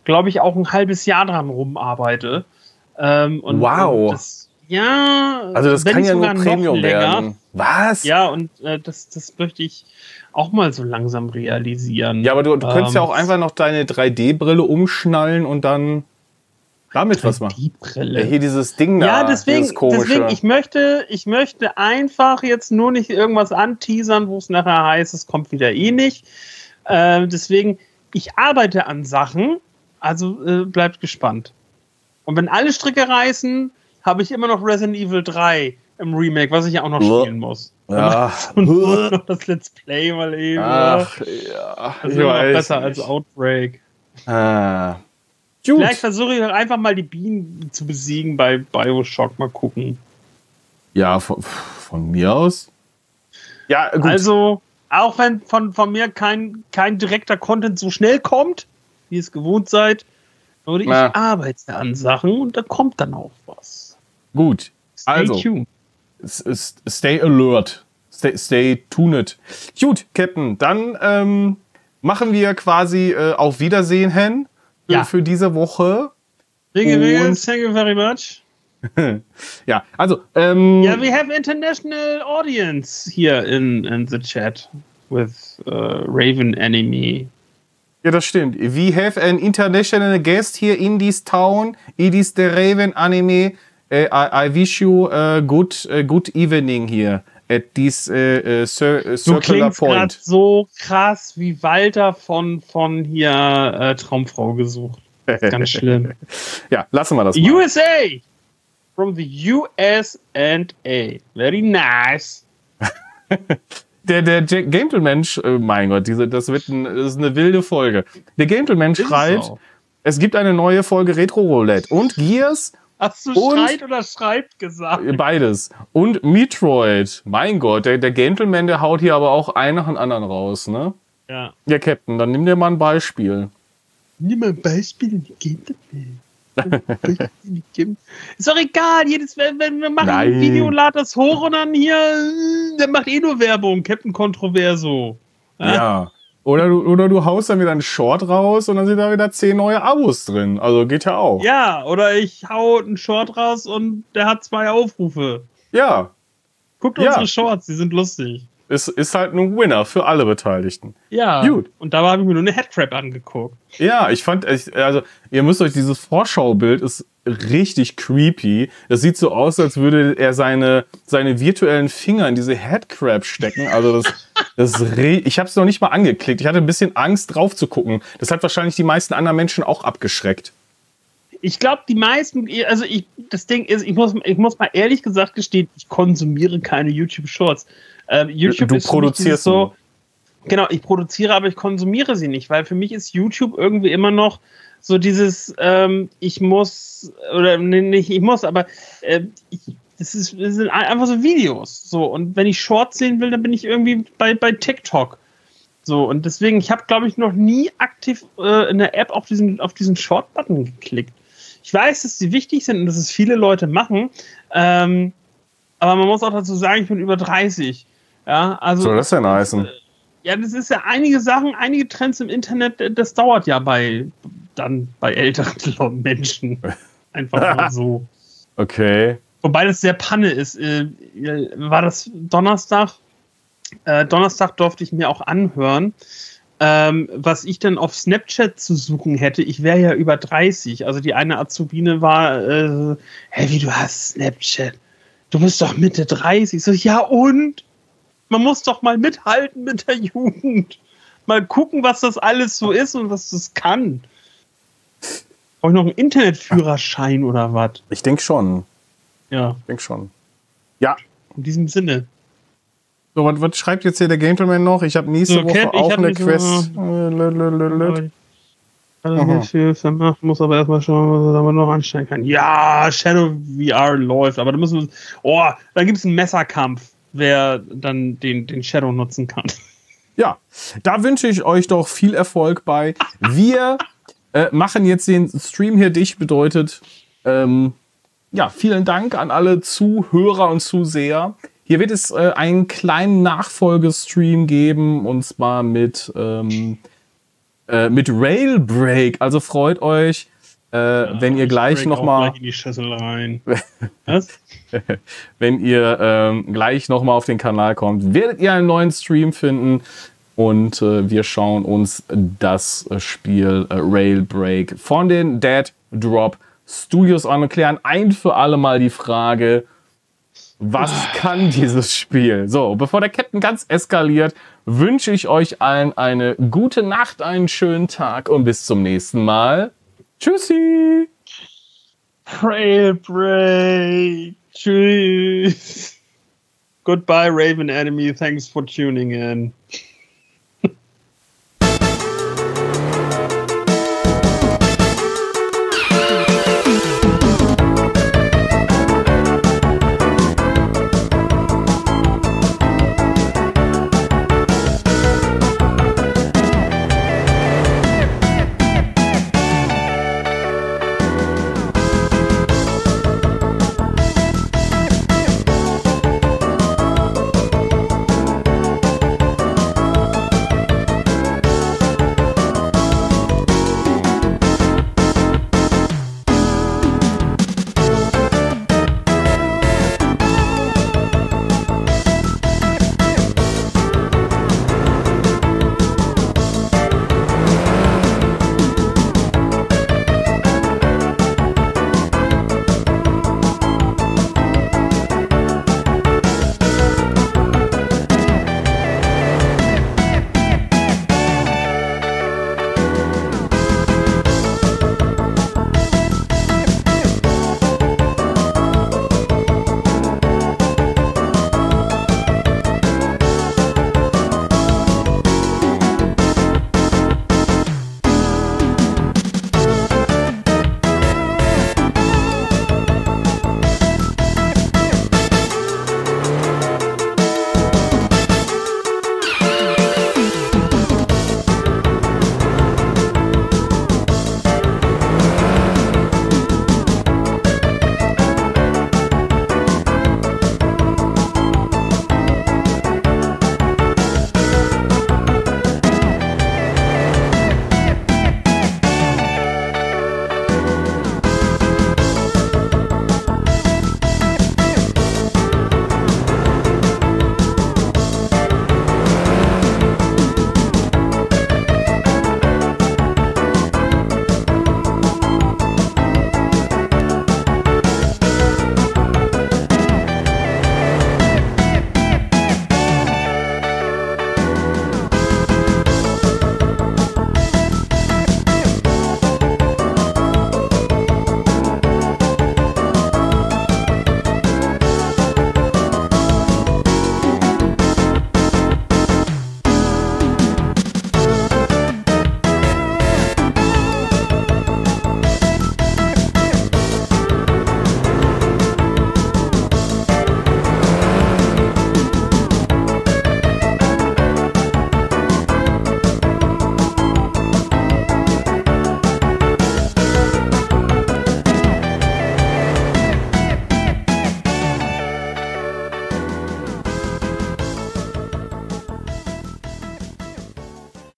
glaube ich, auch ein halbes Jahr dran rumarbeite. Ähm, und, Wow. Und das, ja, Also das kann ja nur Premium länger. werden. Was? Ja, und äh, das, das möchte ich auch mal so langsam realisieren. Ja, aber du, du könntest ja Ähm, auch einfach noch deine 3D-Brille umschnallen und dann damit was machen. die Brille. Ja, hier dieses Ding Ja, da, deswegen, dieses komische. deswegen ich, möchte, ich möchte einfach jetzt nur nicht irgendwas anteasern, wo es nachher heißt, es kommt wieder eh nicht. Äh, deswegen, ich arbeite an Sachen, also äh, bleibt gespannt. Und wenn alle Stricke reißen, habe ich immer noch Resident Evil 3 im Remake, was ich ja auch noch spielen muss. ja. Und nur noch das Let's Play mal eben. Ach, ja. das ist immer besser nicht. als Outbreak. Ah. Gut. Vielleicht versuche ich einfach mal die Bienen zu besiegen bei Bioshock. Mal gucken. Ja, von, von mir aus. Ja, gut. Also, auch wenn von, von mir kein, kein direkter Content so schnell kommt, wie ihr es gewohnt seid, würde ich Na. arbeite an Sachen und da kommt dann auch was. gut. Stay Also, tuned. stay alert. Stay, stay tuned. Gut, Captain, dann ähm, machen wir quasi äh, auf Wiedersehen, Hen, für, Ja. für diese Woche. Ringe, Ringe, thank you very much. Ja, also, ähm, Ja, we have international audience here in, in the chat with uh, Raven Enemy. Ja, das stimmt. We have an international guest here in this town. It is the Raven anime. Uh, I, I wish you a good, a good evening here at this cir uh, Du circular klingst gerade point. so krass wie Walter von, von hier äh, Traumfrau gesucht. Ganz schlimm. Ja, lassen wir das mal. USA! From the US and A. Very nice. Der, der Jack- Gentleman-Mensch, äh, mein Gott, diese, das, wird ein, das ist eine wilde Folge. Der Gentleman Ist schreibt, es gibt eine neue Folge Retro Roulette und Gears, Hast du Und- schreit oder schreibt gesagt? beides. Und Metroid. Mein Gott, der, der Gentleman, der haut hier aber auch einen nach dem anderen raus, ne? Ja. Ja, Captain, dann nimm dir mal ein Beispiel. Nimm mal ein Beispiel mir. Ist doch egal, jedes, wenn, wenn wir machen Nein. ein Video, lad das hoch und dann hier, äh, der macht eh nur Werbung, Captain Controverso. Ja. Oder du, oder du haust dann wieder einen Short raus und dann sind da wieder zehn neue Abos drin. Also geht ja auch. Ja, oder ich hau einen Short raus und der hat zwei Aufrufe. Ja. Guckt Ja. unsere Shorts, die sind lustig. Ist, ist halt ein Winner für alle Beteiligten. Ja. Gut. Und da habe ich mir nur eine Headcrab angeguckt. Ja, ich fand, also ihr müsst euch dieses Vorschaubild ist richtig creepy. Das sieht so aus, als würde er seine, seine virtuellen Finger in diese Headcrab stecken. Also das, das ich habe es noch nicht mal angeklickt. Ich hatte ein bisschen Angst drauf zu gucken. Das hat wahrscheinlich die meisten anderen Menschen auch abgeschreckt. Ich glaube, die meisten, also ich, das Ding ist, ich muss, ich muss mal ehrlich gesagt gestehen, ich konsumiere keine YouTube Shorts. Ähm, YouTube Du ist produzierst so. Genau, ich produziere, aber ich konsumiere sie nicht, weil für mich ist YouTube irgendwie immer noch so dieses, ähm, ich muss, oder nee, nicht ich muss, aber äh, ich, das, ist, das sind einfach so Videos. So, und wenn ich Shorts sehen will, dann bin ich irgendwie bei, bei TikTok. So, und deswegen, ich habe, glaube ich, noch nie aktiv äh, in der App auf diesen, auf diesen Short-Button geklickt. Ich weiß, dass sie wichtig sind und dass es viele Leute machen, ähm, aber man muss auch dazu sagen, ich bin über 30. Ja, also. Soll das denn heißen? Äh, ja, das ist ja einige Sachen, einige Trends im Internet, äh, das dauert ja bei dann bei älteren Menschen. Einfach mal so. Okay. Wobei das sehr Panne ist. Äh, war das Donnerstag? Äh, Donnerstag durfte ich mir auch anhören, ähm, was ich dann auf Snapchat zu suchen hätte. Ich wäre ja über 30. Also die eine Azubine war, äh, hey, wie du hast Snapchat? Du bist doch Mitte 30. So, ja und? Man muss doch mal mithalten mit der Jugend. Mal gucken, was das alles so ist und was das kann. Brauche ich noch einen Internetführerschein oder was? Ich denke schon. Ja. Ich denke schon. Ja. In diesem Sinne. So, was, was schreibt jetzt hier der Gentleman noch? Ich habe nächste so, Woche Cat, auch eine Quest. Äh, hat viel gemacht, muss aber erstmal schauen, was er noch anstellen kann. Ja, Shadow VR läuft, aber da müssen wir. Oh, da gibt es einen Messerkampf, wer dann den, den Shadow nutzen kann. Ja, da wünsche ich euch doch viel Erfolg bei. Wir äh, machen jetzt den Stream hier dicht, bedeutet, ähm, ja, vielen Dank an alle Zuhörer und Zuseher. Hier wird es äh, einen kleinen Nachfolgestream geben und zwar mit, ähm, äh, mit Railbreak. Also freut euch, äh, ja, wenn ihr gleich nochmal. in die Schüssel rein. Wenn ihr ähm, gleich nochmal auf den Kanal kommt, werdet ihr einen neuen Stream finden. Und äh, wir schauen uns das Spiel äh, Railbreak von den Dead Drop Studios an und klären ein für alle Mal die Frage, was kann dieses Spiel? So, bevor der Captain ganz eskaliert, wünsche ich euch allen eine gute Nacht, einen schönen Tag und bis zum nächsten Mal. Tschüssi! Pray, pray. Tschüss. Goodbye, Raven Enemy. Thanks for tuning in.